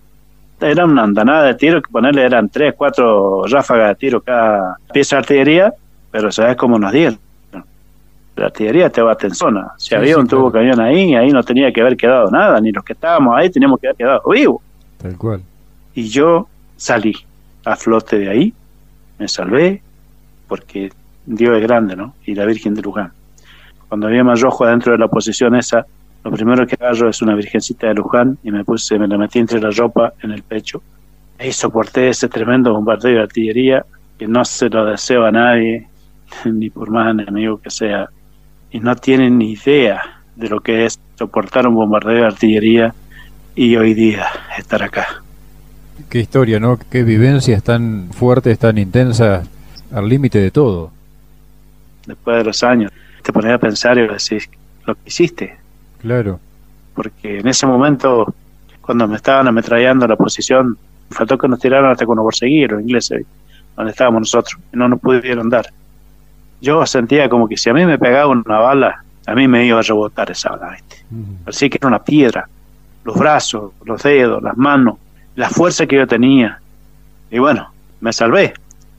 Era una andanada de tiro que ponerle eran tres, cuatro ráfagas de tiro cada pieza de artillería, pero sabes cómo nos dieron. La artillería te va a zona. Si Sí, había sí, un tubo claro. cañón ahí, ahí no tenía que haber quedado nada, ni los que estábamos ahí teníamos que haber quedado vivos. Tal cual. Y yo salí a flote de ahí, me salvé, porque Dios es grande, ¿no? Y la Virgen de Luján. Cuando había más rojo adentro de la posición esa, lo primero que agarro es una virgencita de Luján y me puse, me la metí entre la ropa en el pecho. Ahí soporté ese tremendo bombardeo de artillería que no se lo deseo a nadie, ni por más enemigo que sea. Y no tienen ni idea de lo que es soportar un bombardeo de artillería y hoy día estar acá. Qué historia, ¿no? Qué vivencias tan fuertes, tan intensas, al límite de todo. después de los años, te pones a pensar y decís lo que hiciste, Claro. porque en ese momento, cuando me estaban ametrallando la posición, faltó que nos tiraran hasta con los los ingleses, donde estábamos nosotros, y no nos pudieron dar. Yo sentía como que si a mí me pegaba una bala, a mí me iba a rebotar esa bala, parecía que era una piedra, los brazos, los dedos, las manos, la fuerza que yo tenía. Y bueno, me salvé.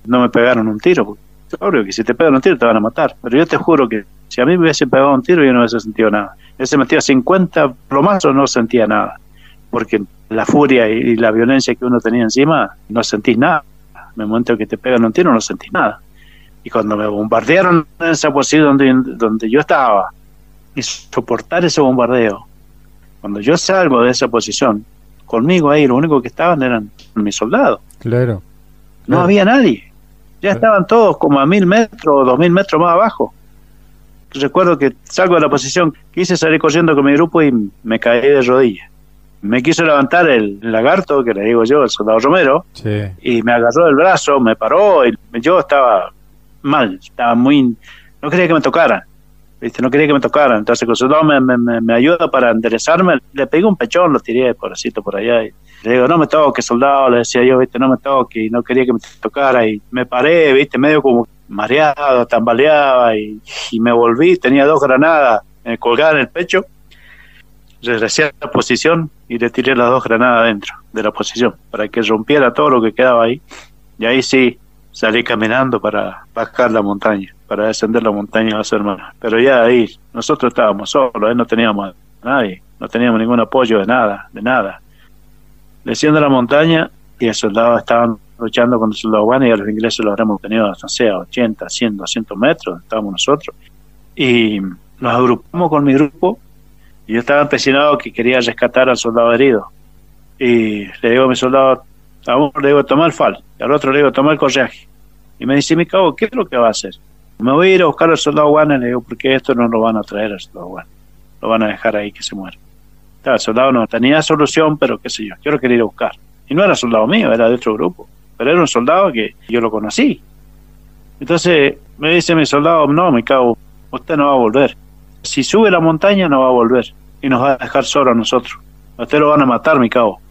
No me pegaron un tiro. Obvio que si te pegan un tiro te van a matar. Pero yo te juro que si a mí me hubiesen pegado un tiro yo no hubiese sentido nada. Hubiese metido 50 plomazos no sentía nada. Porque la furia y, y la violencia que uno tenía encima no sentís nada. En el momento que te pegan un tiro no sentís nada. Y cuando me bombardearon en esa posición donde, donde yo estaba, y soportar ese bombardeo, cuando yo salgo de esa posición, conmigo ahí lo único que estaban eran mis soldados. Claro. No había nadie. Ya estaban todos como a mil metros o dos mil metros más abajo. Recuerdo que salgo de la posición, quise salir corriendo con mi grupo y me caí de rodillas. Me quiso levantar el lagarto, que le digo yo, el soldado Romero, y me agarró el brazo, me paró, y yo estaba mal, estaba muy... No quería que me tocaran. ¿Viste? no quería que me tocaran. Entonces, cuando me, me, me, ayuda para enderezarme, le pegué un pechón, lo tiré pobrecito por allá. Y le digo, no me toque, soldado, le decía yo, ¿viste? no me toque, y no quería que me tocara. Y me paré, ¿viste? medio como mareado, tambaleaba, y, y me volví, tenía dos granadas eh, colgadas en el pecho. Regresé a la posición y le tiré las dos granadas dentro de la posición para que rompiera todo lo que quedaba ahí. Y ahí sí, salí caminando para bajar la montaña, para descender la montaña a las hermanas. Pero ya ahí, nosotros estábamos solos, no teníamos a nadie, no teníamos ningún apoyo de nada, de nada. Desciendo la montaña y el soldado estaban luchando con el soldado bueno y a los ingleses lo habremos tenido, no sé, a 80, 100, 200 metros, estábamos nosotros. Y nos agrupamos con mi grupo y yo estaba empecinado que quería rescatar al soldado herido. Y le digo a mi soldado, a uno le digo, toma el fal, y al otro le digo, toma el correaje. Y me dice, mi cabo, ¿qué es lo que va a hacer? Me voy a ir a buscar al soldado Juan, le digo, porque esto no lo van a traer al soldado Juan. Lo van a dejar ahí que se muera. el soldado no tenía solución, pero qué sé yo, yo lo quería ir a buscar. Y no era soldado mío, era de otro grupo. Pero era un soldado que yo lo conocí. Entonces me dice mi soldado, no, mi cabo, usted no va a volver. Si sube la montaña no va a volver y nos va a dejar solo a nosotros. usted lo van a matar, mi cabo.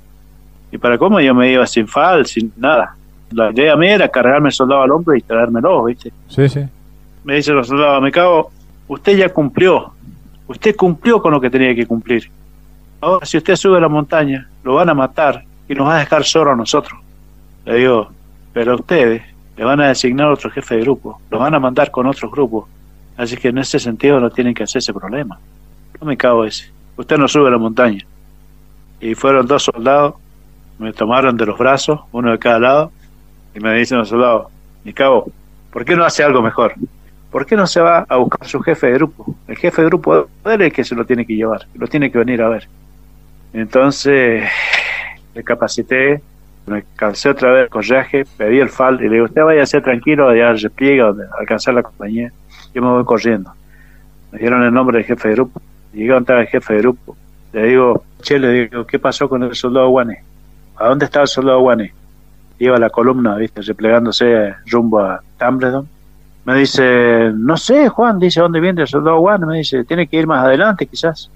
Y para cómo yo me iba sin fal, sin nada. La idea mía era cargarme el soldado al hombro y traérmelo, ¿viste? Sí, sí. Me dice el soldado, me cago, usted ya cumplió. Usted cumplió con lo que tenía que cumplir. Ahora, si usted sube a la montaña, lo van a matar y nos va a dejar solo a nosotros. Le digo, pero ustedes le van a designar otro jefe de grupo, lo van a mandar con otros grupos. Así que en ese sentido no tienen que hacer ese problema. No me cago ese. Usted no sube a la montaña. Y fueron dos soldados me tomaron de los brazos, uno de cada lado, y me dicen los soldados, mi cabo, ¿por qué no hace algo mejor? ¿Por qué no se va a buscar su jefe de grupo? El jefe de grupo es el que se lo tiene que llevar, lo tiene que venir a ver. Entonces, le capacité, me cansé otra vez el correaje, pedí el FAL y le digo, usted vaya a ser tranquilo, allá al repliegue, alcanzar la compañía. Yo me voy corriendo. Me dieron el nombre del jefe de grupo. Llegué a entrar el jefe de grupo. Le digo, che, le digo, ¿qué pasó con el soldado Guane? ¿A dónde está el soldado Guane? Iba la columna, ¿viste? Replegándose rumbo a Tumbledon. Me dice, no sé, Juan, dice, ¿dónde viene el soldado Guane? Me dice, tiene que ir más adelante, quizás.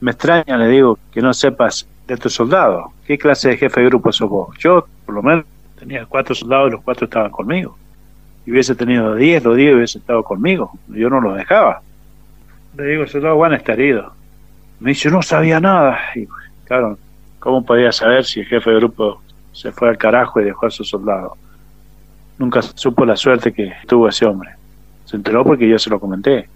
Me extraña, le digo, que no sepas de tu soldado. ¿Qué clase de jefe de grupo sos vos? Yo, por lo menos, tenía cuatro soldados y los cuatro estaban conmigo. Si hubiese tenido diez, los diez hubiesen estado conmigo. Yo no los dejaba. Le digo, el soldado Juan está herido. Me dice, no sabía nada. Y claro, ¿Cómo podía saber si el jefe de grupo se fue al carajo y dejó a su soldado? Nunca supo la suerte que tuvo ese hombre. Se enteró porque yo se lo comenté.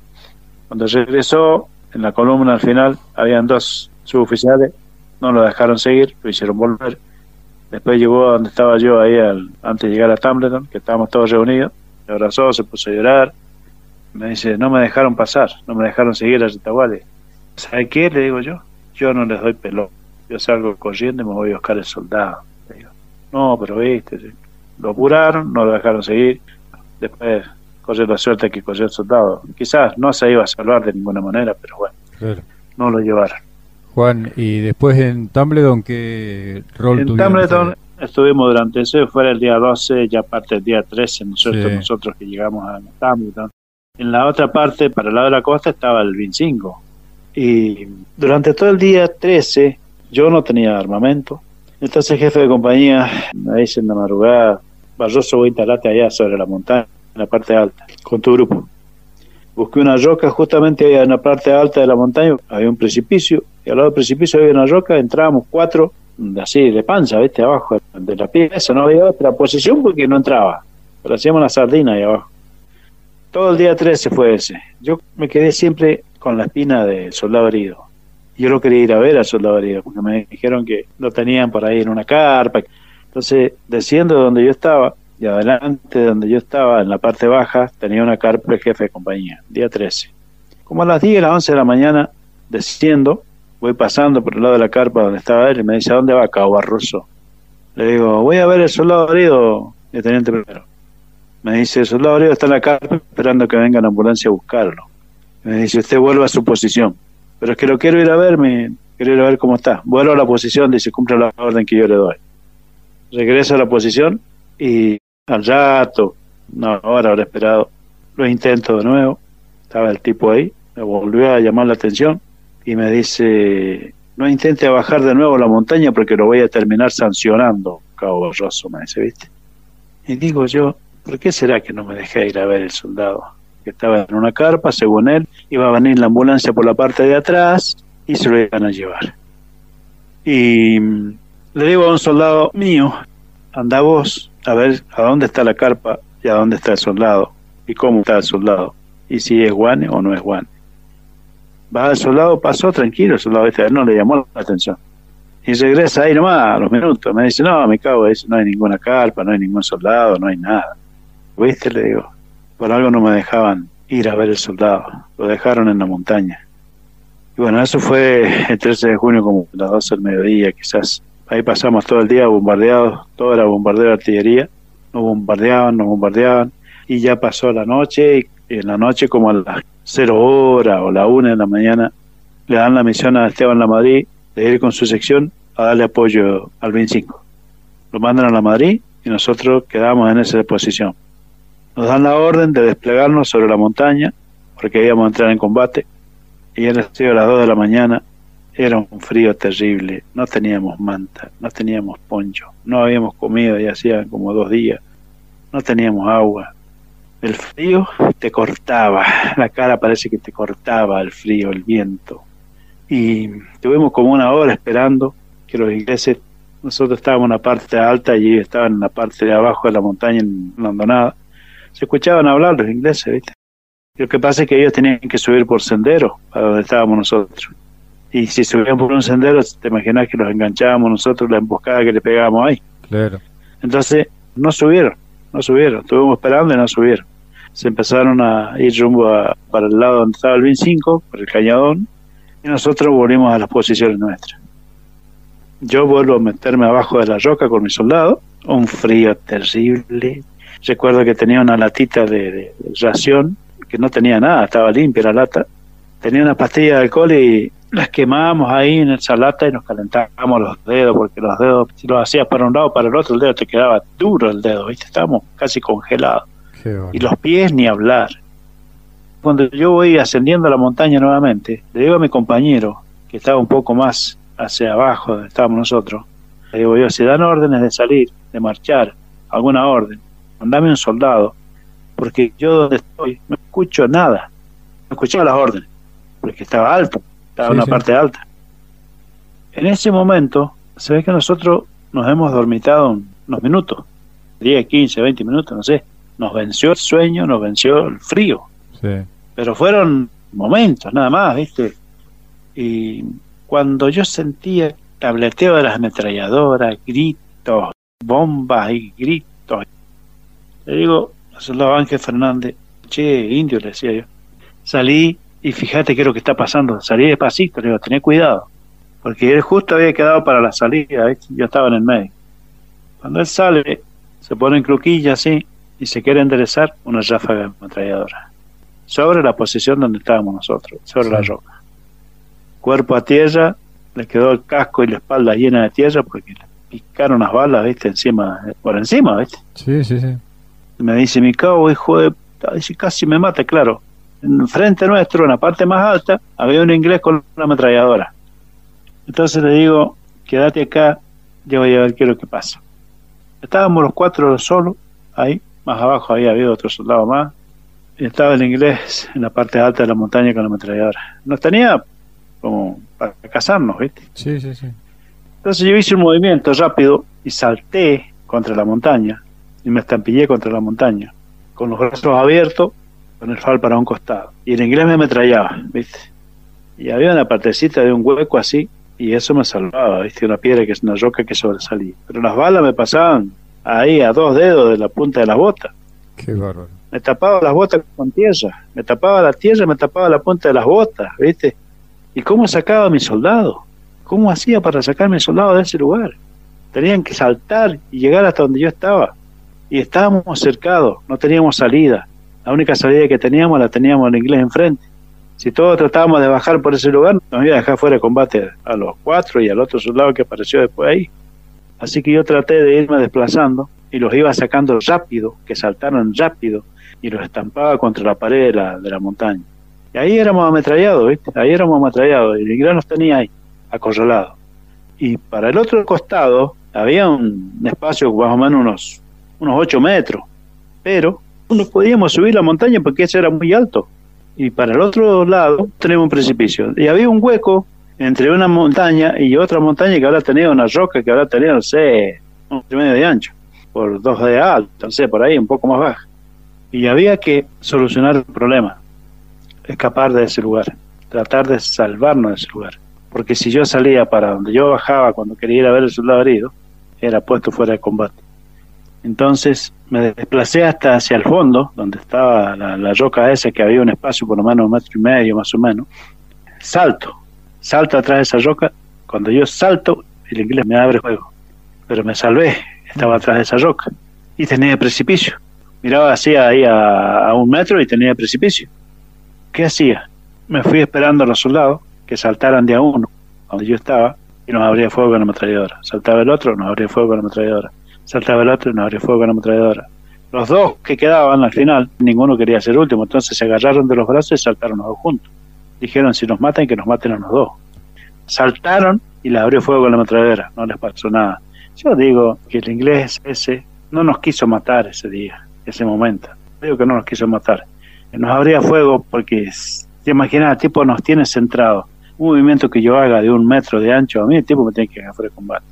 Cuando regresó, en la columna al final, habían dos suboficiales, no lo dejaron seguir, lo hicieron volver. Después llegó a donde estaba yo ahí al, antes de llegar a Tumbleton, que estábamos todos reunidos. Me abrazó, se puso a llorar. Me dice, no me dejaron pasar, no me dejaron seguir a Retaguale. ¿Sabe qué? Le digo yo. Yo no les doy pelón yo salgo corriendo y me voy a buscar el soldado. no, pero viste, lo apuraron, no lo dejaron seguir, después corrió la suerte que corrió el soldado. Quizás no se iba a salvar de ninguna manera, pero bueno, no lo llevaron. Juan, y después en Tumbledon, ¿qué rol En Tumbledon estuvimos durante ese, fuera el día 12, ya parte del día 13, nosotros, nosotros que llegamos a Tumbledon. En la otra parte, para el lado de la costa, estaba el 25. Y durante todo el día 13 yo no tenía armamento. Entonces el jefe de compañía me dice en la madrugada, A instalarte allá sobre la montaña, en la parte alta, con tu grupo. Busqué una roca justamente allá en la parte alta de la montaña, había un precipicio, y al lado del precipicio había una roca, entrábamos cuatro, así de panza, ¿viste? Abajo de la pieza, no había otra posición porque no entraba, pero hacíamos la sardina ahí abajo. Todo el día 13 fue ese. Yo me quedé siempre con la espina de soldado herido yo no quería ir a ver al soldado herido, porque me dijeron que lo tenían por ahí en una carpa. Entonces, desciendo de donde yo estaba, y adelante donde yo estaba, en la parte baja, tenía una carpa de jefe de compañía, día 13. Como a las 10, a las 11 de la mañana, desciendo, voy pasando por el lado de la carpa donde estaba él y me dice, ¿a dónde va, Cabo Barroso? Le digo, voy a ver el soldado herido, el teniente primero. Me dice, el soldado herido está en la carpa esperando que venga la ambulancia a buscarlo. Me dice, usted vuelva a su posición. Pero es que lo quiero ir a ver, me, quiero ir a ver cómo está. Vuelvo a la posición, dice, cumple la orden que yo le doy. Regreso a la posición y al rato, una hora habrá esperado, lo intento de nuevo. Estaba el tipo ahí, me volvió a llamar la atención y me dice, no intente bajar de nuevo la montaña porque lo voy a terminar sancionando, Cabo Barroso, me dice, ¿viste? Y digo yo, ¿por qué será que no me dejé ir a ver el soldado? Que estaba en una carpa, según él, iba a venir la ambulancia por la parte de atrás y se lo iban a llevar. Y le digo a un soldado mío, anda vos a ver a dónde está la carpa y a dónde está el soldado y cómo está el soldado y si es guane o no es guane. Va al soldado, pasó tranquilo, el soldado este no le llamó la atención. Y regresa ahí nomás a los minutos. Me dice, no, me cago, dice, no hay ninguna carpa, no hay ningún soldado, no hay nada. ¿Viste? Le digo, por algo no me dejaban ir a ver el soldado, lo dejaron en la montaña. Y bueno, eso fue el 13 de junio como las 12 del mediodía, quizás Ahí pasamos todo el día bombardeados, todo era bombardeo de artillería, nos bombardeaban, nos bombardeaban, y ya pasó la noche, y en la noche como a las 0 horas o la 1 de la mañana, le dan la misión a Esteban La Madrid de ir con su sección a darle apoyo al 25. Lo mandan a la Madrid y nosotros quedamos en esa posición. Nos dan la orden de desplegarnos sobre la montaña, porque íbamos a entrar en combate, y era a las 2 de la mañana era un frío terrible, no teníamos manta, no teníamos poncho, no habíamos comido y hacía como dos días, no teníamos agua. El frío te cortaba, la cara parece que te cortaba el frío, el viento. Y tuvimos como una hora esperando que los ingleses, nosotros estábamos en la parte alta y ellos estaban en la parte de abajo de la montaña en. Se escuchaban hablar los ingleses, ¿viste? Lo que pasa es que ellos tenían que subir por sendero para donde estábamos nosotros y si subían por un sendero, te imaginas que los enganchábamos nosotros, la emboscada que le pegábamos ahí. Claro. Entonces, no subieron, no subieron, estuvimos esperando y no subieron. Se empezaron a ir rumbo para el lado donde estaba el 25, por el cañadón, y nosotros volvimos a las posiciones nuestras. Yo vuelvo a meterme abajo de la roca con mi soldado, un frío terrible. Recuerdo que tenía una latita de, de ración, que no tenía nada, estaba limpia la lata. Tenía una pastilla de alcohol y las quemábamos ahí en esa lata y nos calentábamos los dedos, porque los dedos, si los hacías para un lado o para el otro, el dedo te quedaba duro el dedo, ¿viste? Estábamos casi congelados. Y los pies ni hablar. Cuando yo voy ascendiendo la montaña nuevamente, le digo a mi compañero, que estaba un poco más hacia abajo donde estábamos nosotros, le digo yo, si dan órdenes de salir, de marchar, alguna orden, mandame un soldado, porque yo donde estoy no escucho nada, no escuchaba las órdenes, porque estaba alto en una parte alta. En ese momento, se ve que nosotros nos hemos dormitado unos minutos, 10, 15, 20 minutos, no sé. Nos venció el sueño, nos venció el frío. Pero fueron momentos, nada más, ¿viste? Y cuando yo sentía tableteo de las ametralladoras, gritos, bombas y gritos, le digo soldado Ángel Fernández, che, indio, le decía yo, salí y fíjate qué es lo que está pasando. Salí despacito, le digo, tené cuidado. Porque él justo había quedado para la salida, yo estaba en el medio. Cuando él sale, se pone en cruquilla así y se quiere enderezar una ráfaga ametralladora. Sobre la posición donde estábamos nosotros, sobre la roca. Cuerpo a tierra, le quedó el casco y la espalda llena de tierra porque le picaron las balas, ¿viste? Encima, por encima, ¿viste? Sí, sí, sí. me dice, mi cabo, hijo de... Dice, casi me mata, claro frente nuestro, en la parte más alta, había un inglés con una ametralladora. Entonces le digo, quédate acá, yo voy a ver qué es lo que pasa. Estábamos los cuatro solos, ahí, más abajo había habido otro soldado más, y estaba el inglés en la parte alta de la montaña con la ametralladora. Nos tenía como para cazarnos, ¿viste? Sí, sí, sí. Entonces yo hice un movimiento rápido y salté contra la montaña y me estampillé contra la montaña, con los brazos abiertos con el fal para un costado. Y el inglés me ametrallaba, ¿viste? Y había una partecita de un hueco así, y eso me salvaba, ¿viste? Una piedra que es una roca que sobresalía. Pero las balas me pasaban ahí a dos dedos de la punta de las botas. Qué bárbaro. Me tapaba las botas con tierra, me tapaba la tierra, me tapaba la punta de las botas, ¿viste? ¿Y cómo sacaba a mi soldado? ¿Cómo hacía para sacar a mi soldado de ese lugar? Tenían que saltar y llegar hasta donde yo estaba. Y estábamos cercados, no teníamos salida. La única salida que teníamos la teníamos en inglés enfrente. Si todos tratábamos de bajar por ese lugar, nos iba a dejar fuera de combate a los cuatro y al otro soldado que apareció después ahí. Así que yo traté de irme desplazando y los iba sacando rápido, que saltaron rápido, y los estampaba contra la pared de la, de la montaña. Y ahí éramos ametrallados, ¿viste? Ahí éramos ametrallados, y el inglés nos tenía ahí, acorralados. Y para el otro costado había un espacio más o menos unos, unos 8 metros, pero no podíamos subir la montaña porque ese era muy alto. Y para el otro lado tenemos un precipicio. Y había un hueco entre una montaña y otra montaña que ahora tenía una roca que ahora tenía, no sé, un medio de ancho, por dos de alto, no sé, por ahí, un poco más baja. Y había que solucionar el problema, escapar de ese lugar, tratar de salvarnos de ese lugar. Porque si yo salía para donde yo bajaba cuando quería ir a ver el soldado herido, era puesto fuera de combate. Entonces me desplacé hasta hacia el fondo, donde estaba la, roca esa, que había un espacio por lo menos un metro y medio más o menos. Salto, salto atrás de esa roca. Cuando yo salto, el inglés me abre juego. Pero me salvé, estaba atrás de esa roca. Y tenía precipicio. Miraba así ahí a, un metro y tenía precipicio. ¿Qué hacía? Me fui esperando a los soldados que saltaran de a uno, donde yo estaba, y nos abría fuego con la ametralladora. Saltaba el otro, nos abría fuego con la ametralladora. Saltaba el otro y nos abría fuego con la ametralladora. Los dos que quedaban al final, ninguno quería ser último, entonces se agarraron de los brazos y saltaron los dos juntos. Dijeron, si nos matan, que nos maten a los dos. Saltaron y les abrió fuego con la ametralladora, no les pasó nada. Yo digo que el inglés ese no nos quiso matar ese día, ese momento. Digo que no nos quiso matar. Nos abría fuego porque, te imaginas, el tipo nos tiene centrado un movimiento que yo haga de un metro de ancho, a mí el tipo me tiene que fuera de combate.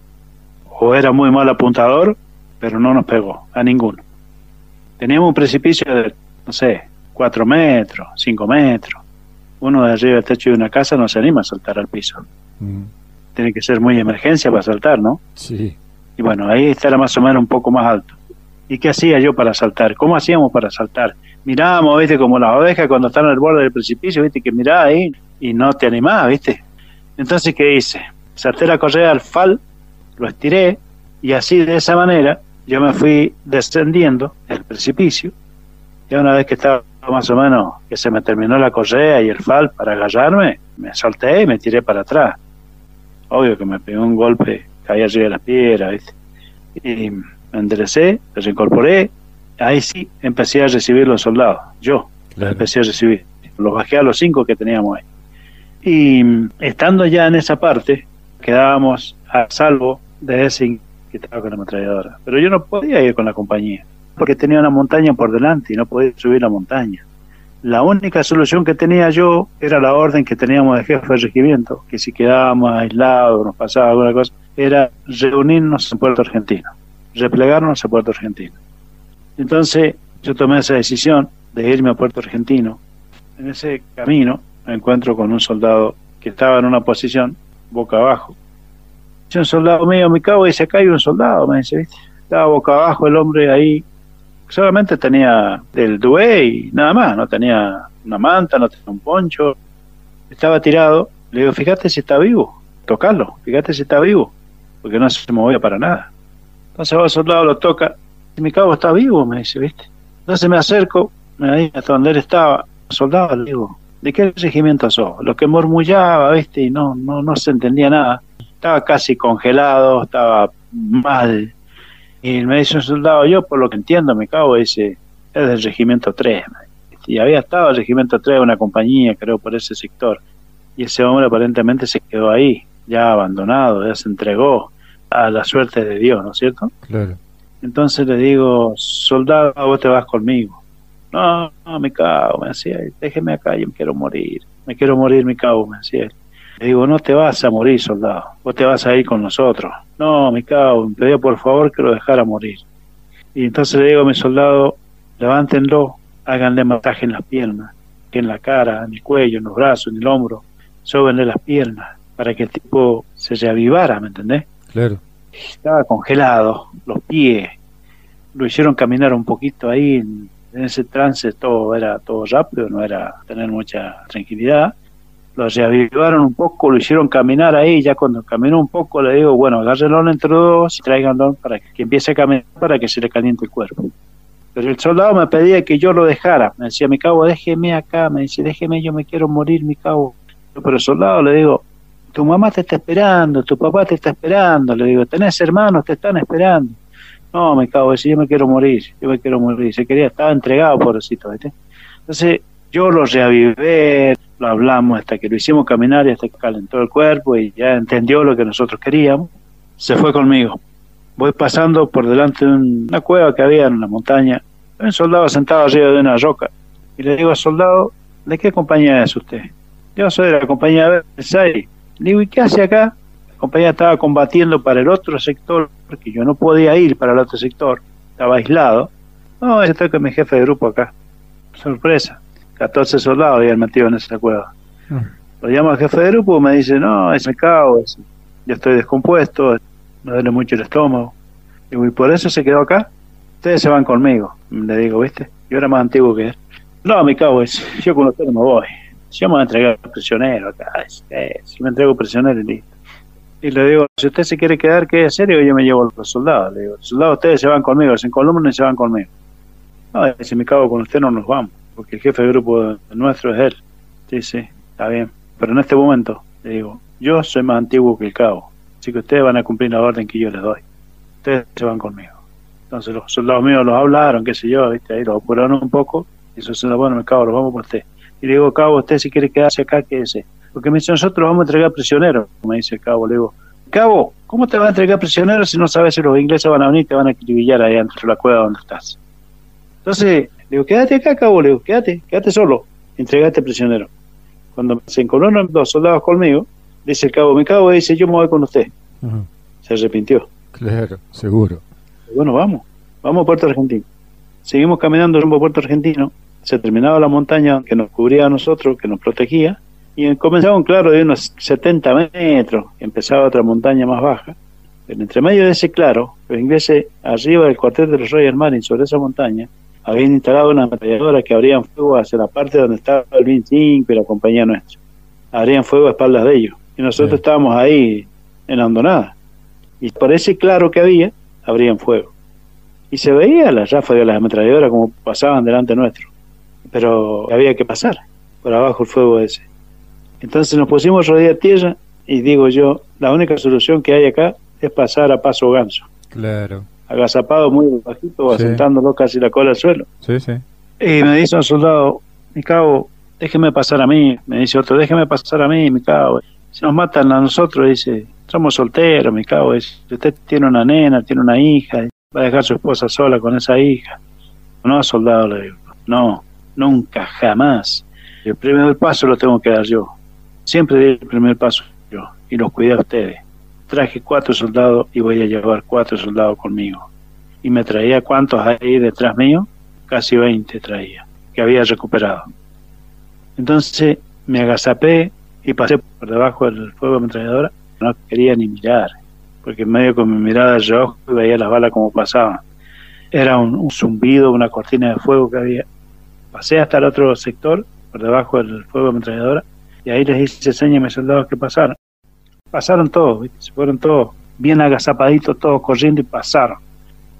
O era muy mal apuntador, pero no nos pegó, a ninguno. Teníamos un precipicio de, no sé, cuatro metros, cinco metros. Uno de arriba del techo de una casa no se anima a saltar al piso. Mm. Tiene que ser muy emergencia para saltar, ¿no? Sí. Y bueno, ahí estará más o menos un poco más alto. ¿Y qué hacía yo para saltar? ¿Cómo hacíamos para saltar? Mirábamos, viste, como las ovejas cuando están al borde del precipicio, viste, que miraba ahí y no te animaba, ¿viste? Entonces, ¿qué hice? Salté la correa al fal, lo estiré y así de esa manera yo me fui descendiendo el precipicio. Y una vez que estaba más o menos, que se me terminó la correa y el fal para agarrarme, me solté y me tiré para atrás. Obvio que me pegó un golpe, caí arriba de las piedras, ¿viste? Y me enderecé, me reincorporé. Ahí sí empecé a recibir los soldados. Yo empecé a recibir. Los bajé a los cinco que teníamos ahí. Y estando ya en esa parte, quedábamos a salvo de ese que estaba con la ametralladora. Pero yo no podía ir con la compañía, porque tenía una montaña por delante y no podía subir la montaña. La única solución que tenía yo era la orden que teníamos de jefe de regimiento, que si quedábamos aislados, nos pasaba alguna cosa, era reunirnos en Puerto Argentino, replegarnos a Puerto Argentino. Entonces yo tomé esa decisión de irme a Puerto Argentino. En ese camino me encuentro con un soldado que estaba en una posición boca abajo. Un soldado mío, me cago dice, acá hay un soldado, me dice, ¿viste? Estaba boca abajo el hombre ahí, solamente tenía el dué y nada más, no tenía una manta, no tenía un poncho, estaba tirado. Le digo, fíjate si está vivo, tocarlo, fíjate si está vivo, porque no se movía para nada. Entonces va el soldado, lo toca, y mi cabo está vivo, me dice, ¿viste? Entonces me acerco, me ahí hasta donde él estaba, soldado, le digo, ¿de qué regimiento sos? Lo que murmullaba, ¿viste? Y no, no, no se entendía nada. Estaba casi congelado, estaba mal. Y me dice un soldado, yo por lo que entiendo, me cago, dice, es del regimiento 3. Y había estado el regimiento 3, una compañía, creo, por ese sector. Y ese hombre aparentemente se quedó ahí, ya abandonado, ya se entregó a la suerte de Dios, ¿no es cierto? Claro. Entonces le digo, soldado, vos te vas conmigo. No, no, me cago, me decía, déjeme acá, yo me quiero morir, me quiero morir, me cago, me decía. Le digo, no te vas a morir, soldado, vos te vas a ir con nosotros. No, me cago, me pedía por favor que lo dejara morir. Y entonces le digo a mi soldado, levántenlo, háganle masaje en las piernas, que en la cara, en el cuello, en los brazos, en el hombro, sóbenle las piernas, para que el tipo se reavivara, ¿me entendés? Claro. Estaba congelado, los pies, lo hicieron caminar un poquito ahí en, ese trance todo era todo rápido, no era tener mucha tranquilidad. Lo reavivaron un poco, lo hicieron caminar ahí, ya cuando caminó un poco le digo, bueno, agárrenlo entre dos y tráiganlo para que empiece a caminar para que se le caliente el cuerpo. Pero el soldado me pedía que yo lo dejara, me decía, mi cabo, déjeme acá, me dice, déjeme, yo me quiero morir, mi cabo. Pero el soldado le digo, tu mamá te está esperando, tu papá te está esperando, le digo, tenés hermanos, te están esperando. No, me cago, yo me quiero morir, yo me quiero morir. Se quería, estaba entregado, pobrecito, ¿viste? Entonces, yo lo reavivé, lo hablamos hasta que lo hicimos caminar y hasta que calentó el cuerpo y ya entendió lo que nosotros queríamos. Se fue conmigo. Voy pasando por delante de una cueva que había en la montaña. Un soldado sentado arriba de una roca. Y le digo al soldado, ¿de qué compañía es usted? Yo soy de la compañía Versailles. Le digo, ¿y qué hace acá? compañía estaba combatiendo para el otro sector, porque yo no podía ir para el otro sector, estaba aislado. No, estoy con mi jefe de grupo acá. Sorpresa, 14 soldados habían metido en esa cueva. Mm. Lo llamo al jefe de grupo y me dice, no, es me cago, ya estoy descompuesto, me duele mucho el estómago. Digo, ¿y por eso se quedó acá? Ustedes se van conmigo, le digo, ¿viste? Yo era más antiguo que él. No, me cago, es, yo con ustedes me voy. Si yo me voy a entregar prisionero acá, si me entrego prisionero y listo. Y le digo, si usted se quiere quedar, quede serio, yo me llevo a los soldados. Le digo, los soldados ustedes se van conmigo, se encolumnan y se van conmigo. No, si me cago con usted no nos vamos, porque el jefe del grupo nuestro es él. Sí, sí, está bien. Pero en este momento, le digo, yo soy más antiguo que el cabo, así que ustedes van a cumplir la orden que yo les doy. Ustedes se van conmigo. Entonces los soldados míos los hablaron, qué sé yo, ¿viste? ahí los apuraron un poco, y eso se lo bueno, me cago, los vamos por usted. Y le digo, cabo, usted si quiere quedarse acá, quédese. Porque me dice, nosotros vamos a entregar prisioneros, me dice el cabo. Le digo, cabo, ¿cómo te van a entregar prisioneros si no sabes si los ingleses van a venir y te van a acribillar ahí dentro de la cueva donde estás? Entonces, le digo, quédate acá, cabo, le digo, quédate, quédate solo, entregate prisionero. Cuando se encolonan los soldados conmigo, dice el cabo, mi cabo dice, yo me voy con usted. Se arrepintió. Claro, seguro. Bueno, vamos, vamos a Puerto Argentino. Seguimos caminando rumbo a Puerto Argentino, se terminaba la montaña que nos cubría a nosotros, que nos protegía, y comenzaba un claro de unos 70 metros, empezaba otra montaña más baja. Pero entre medio de ese claro, los ingleses, arriba del cuartel de los Royal Marines, sobre esa montaña, habían instalado una ametralladora que abrían fuego hacia la parte donde estaba el 25 y la compañía nuestra. Abrían fuego a espaldas de ellos. Y nosotros estábamos ahí en la hondonada. Y por ese claro que había, abrían fuego. Y se veía las ráfagas de las ametralladoras como pasaban delante nuestro. Pero había que pasar por abajo el fuego ese. Entonces nos pusimos rodear tierra y digo yo, la única solución que hay acá es pasar a paso ganso. Claro. Agazapado muy bajito, asentándolo casi la cola al suelo. Sí, sí. Y me dice un soldado, mi cabo, déjeme pasar a mí. Me dice otro, déjeme pasar a mí, mi cabo. Si nos matan a nosotros, dice, somos solteros, mi cabo. Dice, usted tiene una nena, tiene una hija, va a dejar a su esposa sola con esa hija. No, soldado, le digo, no, nunca, jamás. El primer paso lo tengo que dar yo. Siempre di el primer paso yo y los cuidé a ustedes. Traje cuatro soldados y voy a llevar cuatro soldados conmigo. Y me traía cuántos ahí detrás mío, casi 20 traía, que había recuperado. Entonces me agazapé y pasé por debajo del fuego de ametralladora. No quería ni mirar, porque medio con mi mirada de veía las balas como pasaban. Era un, un zumbido, una cortina de fuego que había. Pasé hasta el otro sector, por debajo del fuego de ametralladora, y ahí les hice señas a mis soldados que pasaron. Pasaron todos, se fueron todos bien agazapaditos, todos corriendo y pasaron.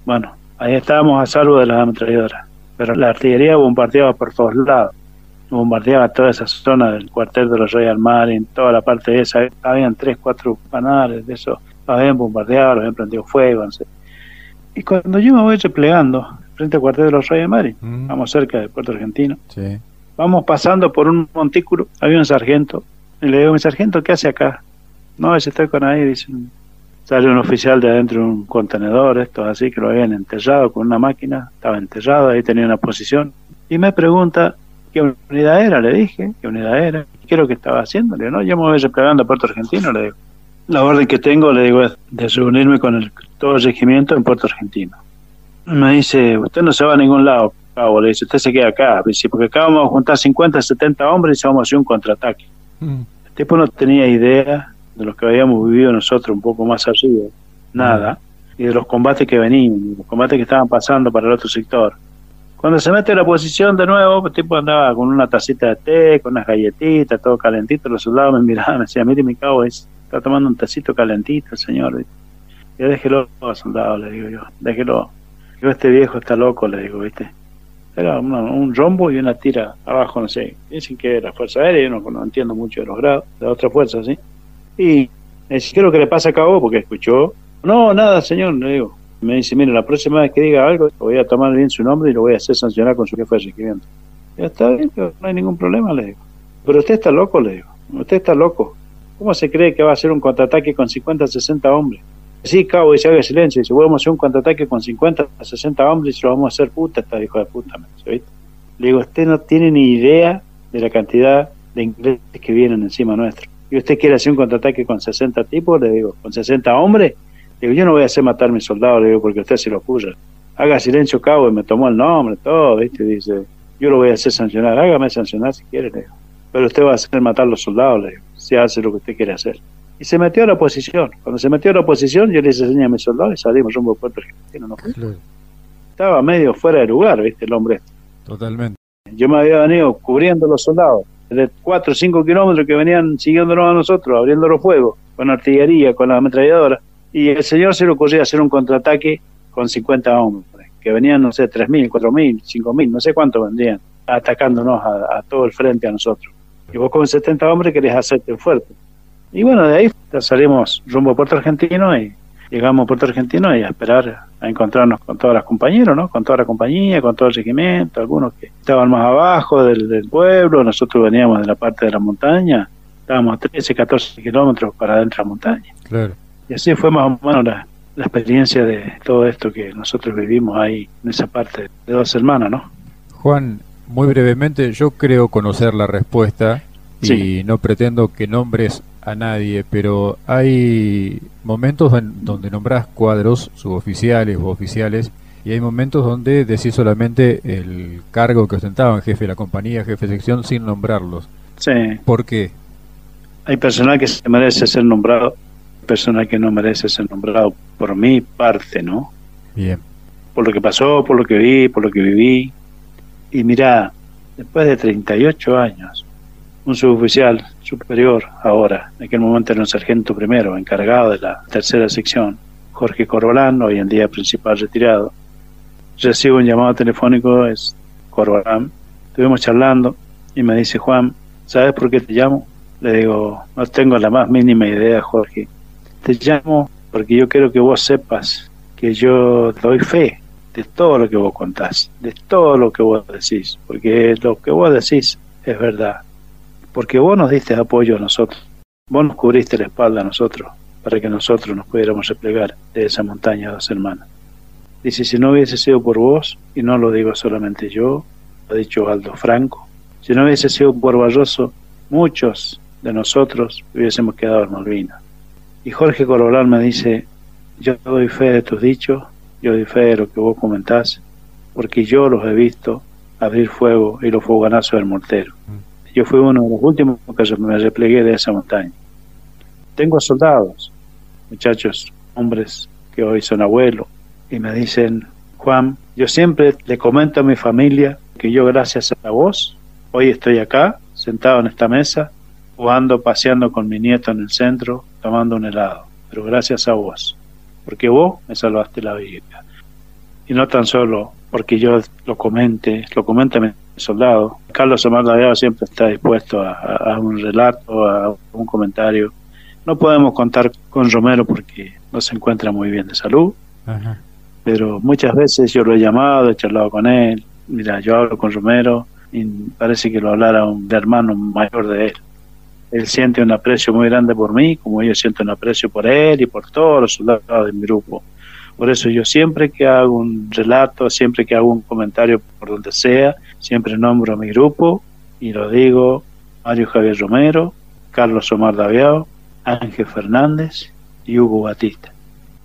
Bueno, ahí estábamos a salvo de las ametralladoras, pero la artillería bombardeaba por todos lados. Bombardeaba toda esa zona del cuartel de los Royal Marines, toda la parte de esa. Habían tres, cuatro panales de eso. Habían bombardeado, habían prendido fuego. Y cuando yo me voy replegando frente al cuartel de los Royal Marines, mm. vamos cerca de Puerto Argentino, sí Vamos pasando por un montículo, había un sargento, y le digo, mi sargento, ¿qué hace acá? No, ese estoy con ahí, dice, sale un oficial de adentro de un contenedor, esto así, que lo habían enterrado con una máquina, estaba enterrado, ahí tenía una posición, y me pregunta, ¿qué unidad era? Le dije, ¿qué unidad era? ¿Qué es lo que estaba haciendo? Le digo, no, yo me voy replegando a Puerto Argentino, le digo. La orden que tengo, le digo, es de reunirme con el, todo el regimiento en Puerto Argentino. Me dice, usted no se va a ningún lado, cabo, le dice, usted se queda acá, porque acá vamos a juntar 50, 70 hombres y vamos a hacer un contraataque. Mm. El tipo no tenía idea de lo que habíamos vivido nosotros un poco más arriba, nada. y de los combates que venían, los combates que estaban pasando para el otro sector. Cuando se mete a la posición de nuevo, el tipo andaba con una tacita de té, con unas galletitas, todo calentito. Los soldados me miraban, me decían, mire mi cabo, está tomando un tacito calentito el señor. Yo déjelo, soldado, le digo yo, déjelo. Yo, este viejo está loco, le digo, ¿viste? Era un rombo y una tira abajo, no sé. Dicen que era Fuerza Aérea, yo no, entiendo mucho de los grados, de otra fuerza, ¿sí? Y me dice, ¿qué es lo que le pasa a cabo? Porque escuchó. No, nada, señor, le digo me dice, mire, la próxima vez que diga algo, voy a tomar bien su nombre y lo voy a hacer sancionar con su jefe de regimiento. Ya está bien, no hay ningún problema, le digo. Pero usted está loco, le digo. Usted está loco. ¿Cómo se cree que va a hacer un contraataque con 50, 60 hombres? Sí, cabo, dice, haga silencio. Dice, vamos a hacer un contraataque con 50, 60 hombres y lo vamos a hacer puta, esta hijo de puta. ¿viste? Le digo, usted no tiene ni idea de la cantidad de ingleses que vienen encima nuestro. Y usted quiere hacer un contraataque con 60 tipos, le digo, con 60 hombres, Digo, yo no voy a hacer matar a mis soldados, le digo, porque usted se lo ocurre. Haga silencio, cabo, y me tomó el nombre, todo, ¿viste? Dice, yo lo voy a hacer sancionar, hágame sancionar si quiere, le digo. Pero usted va a hacer matar a los soldados, le digo, si hace lo que usted quiere hacer. Y se metió a la oposición. Cuando se metió a la oposición, yo le hice señas a mis soldados y salimos rumbo a Puerto Argentino. ¿no? Estaba medio fuera de lugar, ¿viste? El hombre. Este. Totalmente. Yo me había venido cubriendo los soldados de 4 o 5 kilómetros que venían siguiéndonos a nosotros, abriendo los fuegos, con artillería, con la ametralladora y el señor se le ocurrió hacer un contraataque con 50 hombres, que venían, no sé, 3.000, 4.000, 5.000, no sé cuántos vendrían, atacándonos a, todo el frente a nosotros. Y vos con 70 hombres querés hacerte fuerte. Y bueno, de ahí salimos rumbo a Puerto Argentino y llegamos a Puerto Argentino y a esperar a encontrarnos con todas las compañeros, ¿no? Con toda la compañía, con todo el regimiento, algunos que estaban más abajo del, del pueblo, nosotros veníamos de la parte de la montaña, estábamos a 13, 14 kilómetros para adentro de la montaña. Claro. Y así fue más o menos la, experiencia de todo esto que nosotros vivimos ahí en esa parte de dos hermanas, ¿no? Juan, muy brevemente, yo creo conocer la respuesta y no pretendo que nombres a nadie, pero hay momentos en donde nombras cuadros suboficiales o oficiales y hay momentos donde decís solamente el cargo que ostentaban, jefe de la compañía, jefe de sección, sin nombrarlos. Sí. ¿Por qué? Hay personal que se merece ser nombrado persona que no merece ser nombrado por mi parte, ¿no? Bien. Por lo que pasó, por lo que vi, por lo que viví. Y mira, después de 38 años, un suboficial superior ahora, en aquel momento era un sargento primero, encargado de la tercera sección, Jorge Corbalán, hoy en día principal retirado, recibo un llamado telefónico, es Corbalán, estuvimos charlando y me dice, Juan, ¿sabes por qué te llamo? Le digo, no tengo la más mínima idea, Jorge. Te llamo porque yo quiero que vos sepas que yo doy fe de todo lo que vos contás, de todo lo que vos decís, porque lo que vos decís es verdad, porque vos nos diste apoyo a nosotros, vos nos cubriste la espalda a nosotros para que nosotros nos pudiéramos replegar de esa montaña dos hermanas. Dice, si no hubiese sido por vos, y no lo digo solamente yo, lo ha dicho Aldo Franco, si no hubiese sido por Barroso, muchos de nosotros hubiésemos quedado en Malvinas. Y Jorge Corolán me dice, yo doy fe de tus dichos, yo doy fe de lo que vos comentás, porque yo los he visto abrir fuego y los fogonazos del mortero. Yo fui uno de los últimos que me replegué de esa montaña. Tengo soldados, muchachos, hombres que hoy son abuelos, y me dicen, Juan, yo siempre le comento a mi familia que yo gracias a vos, hoy estoy acá, sentado en esta mesa, jugando, paseando con mi nieto en el centro, tomando un helado, pero gracias a vos, porque vos me salvaste la vida. Y no tan solo porque yo lo comente, lo comenta mi soldado. Carlos Omar siempre está dispuesto a, un relato, a un comentario. No podemos contar con Romero porque no se encuentra muy bien de salud, pero muchas veces yo lo he llamado, he charlado con él. Mira, yo hablo con Romero y parece que lo hablara un hermano mayor de él él siente un aprecio muy grande por mí, como yo siento un aprecio por él y por todos los soldados de mi grupo. Por eso yo siempre que hago un relato, siempre que hago un comentario por donde sea, siempre nombro a mi grupo y lo digo Mario Javier Romero, Carlos Omar Daviao, Ángel Fernández y Hugo Batista.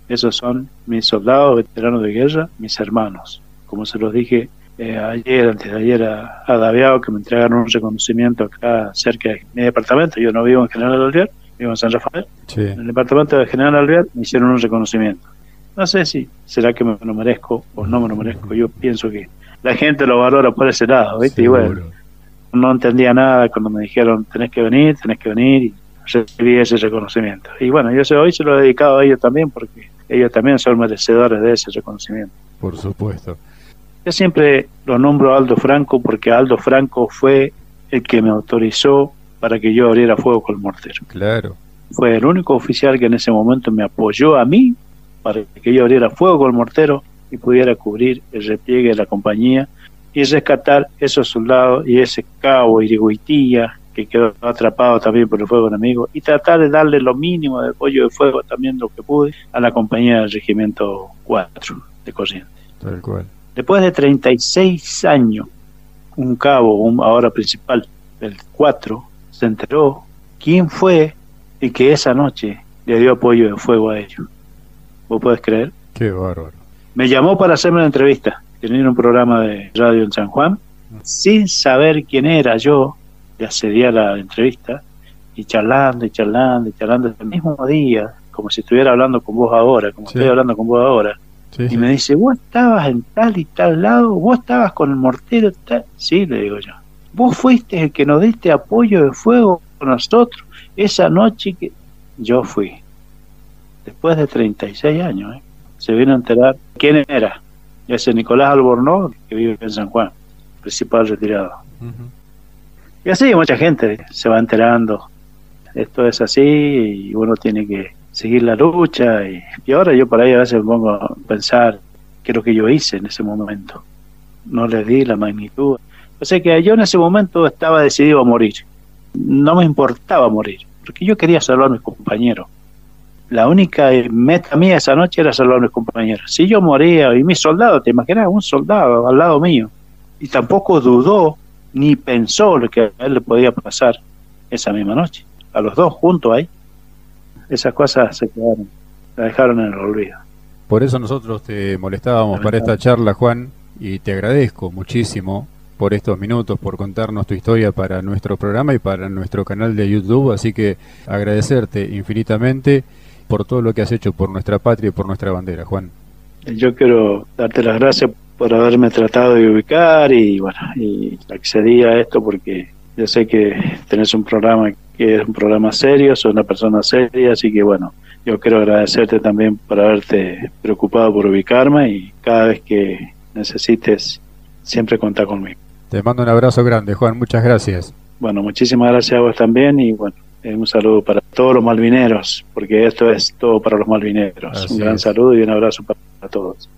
Esos son mis soldados veteranos de guerra, mis hermanos. Como se los dije eh, ayer, antes de ayer, a, a que me entregaron un reconocimiento acá cerca de mi departamento. Yo no vivo en General Alvear, vivo en San Rafael. En el departamento de General Alvear me hicieron un reconocimiento. No sé si será que me lo merezco o no me lo merezco. Yo pienso que la gente lo valora por ese lado, ¿viste? Y bueno, no entendía nada cuando me dijeron, tenés que venir, tenés que venir, y recibí ese reconocimiento. Y bueno, yo hoy se lo he dedicado a ellos también porque ellos también son merecedores de ese reconocimiento. Por supuesto. Yo siempre lo nombro a Aldo Franco porque Aldo Franco fue el que me autorizó para que yo abriera fuego con el mortero. Claro. Fue el único oficial que en ese momento me apoyó a mí para que yo abriera fuego con el mortero y pudiera cubrir el repliegue de la compañía y rescatar esos soldados y ese cabo Iriguitía que quedó atrapado también por el fuego enemigo y tratar de darle lo mínimo de apoyo de fuego también lo que pude a la compañía del regimiento 4 de Corrientes. Tal cual. Después de 36 años, un cabo, un ahora principal del 4, se enteró quién fue y que esa noche le dio apoyo de fuego a ellos. ¿Vos podés creer? Qué bárbaro. Me llamó para hacerme una entrevista. Tenía un programa de radio en San Juan. Sin saber quién era yo, le accedí a la entrevista y charlando y charlando y charlando el mismo día, como si estuviera hablando con vos ahora, como estoy hablando con vos ahora. y me dice, vos estabas en tal y tal lado, vos estabas con el mortero tal. Sí, le digo yo. Vos fuiste el que nos diste apoyo de fuego con nosotros esa noche que yo fui. Después de 36 años, ¿eh? Se vino a enterar quién era. Ese Nicolás Albornoz, que vive en San Juan, principal retirado. Y así mucha gente se va enterando. Esto es así y uno tiene que seguir la lucha. Y, y ahora yo por ahí a veces me pongo a pensar qué es lo que yo hice en ese momento. No le di la magnitud. O sea que yo en ese momento estaba decidido a morir. No me importaba morir, porque yo quería salvar a mis compañeros la única meta mía esa noche era salvar a mis compañeros. Si yo moría y mi soldado, te imaginas, un soldado al lado mío, y tampoco dudó ni pensó lo que a él le podía pasar esa misma noche, a los dos juntos ahí. Esas cosas se quedaron, la dejaron en el olvido. Por eso nosotros te molestábamos para esta charla, Juan, y te agradezco muchísimo por estos minutos, por contarnos tu historia para nuestro programa y para nuestro canal de YouTube. Así que agradecerte infinitamente por todo lo que has hecho por nuestra patria y por nuestra bandera, Juan. Yo quiero darte las gracias por haberme tratado de ubicar y bueno, y accedí a esto porque yo sé que tenés un programa que es un programa serio, sos una persona seria, así que bueno, yo quiero agradecerte también por haberte preocupado por ubicarme y cada vez que necesites siempre contar conmigo. Te mando un abrazo grande, Juan, muchas gracias. Bueno, muchísimas gracias a vos también y bueno, eh, un saludo para todos los malvineros, porque esto es todo para los malvineros. un gran saludo y un abrazo para todos.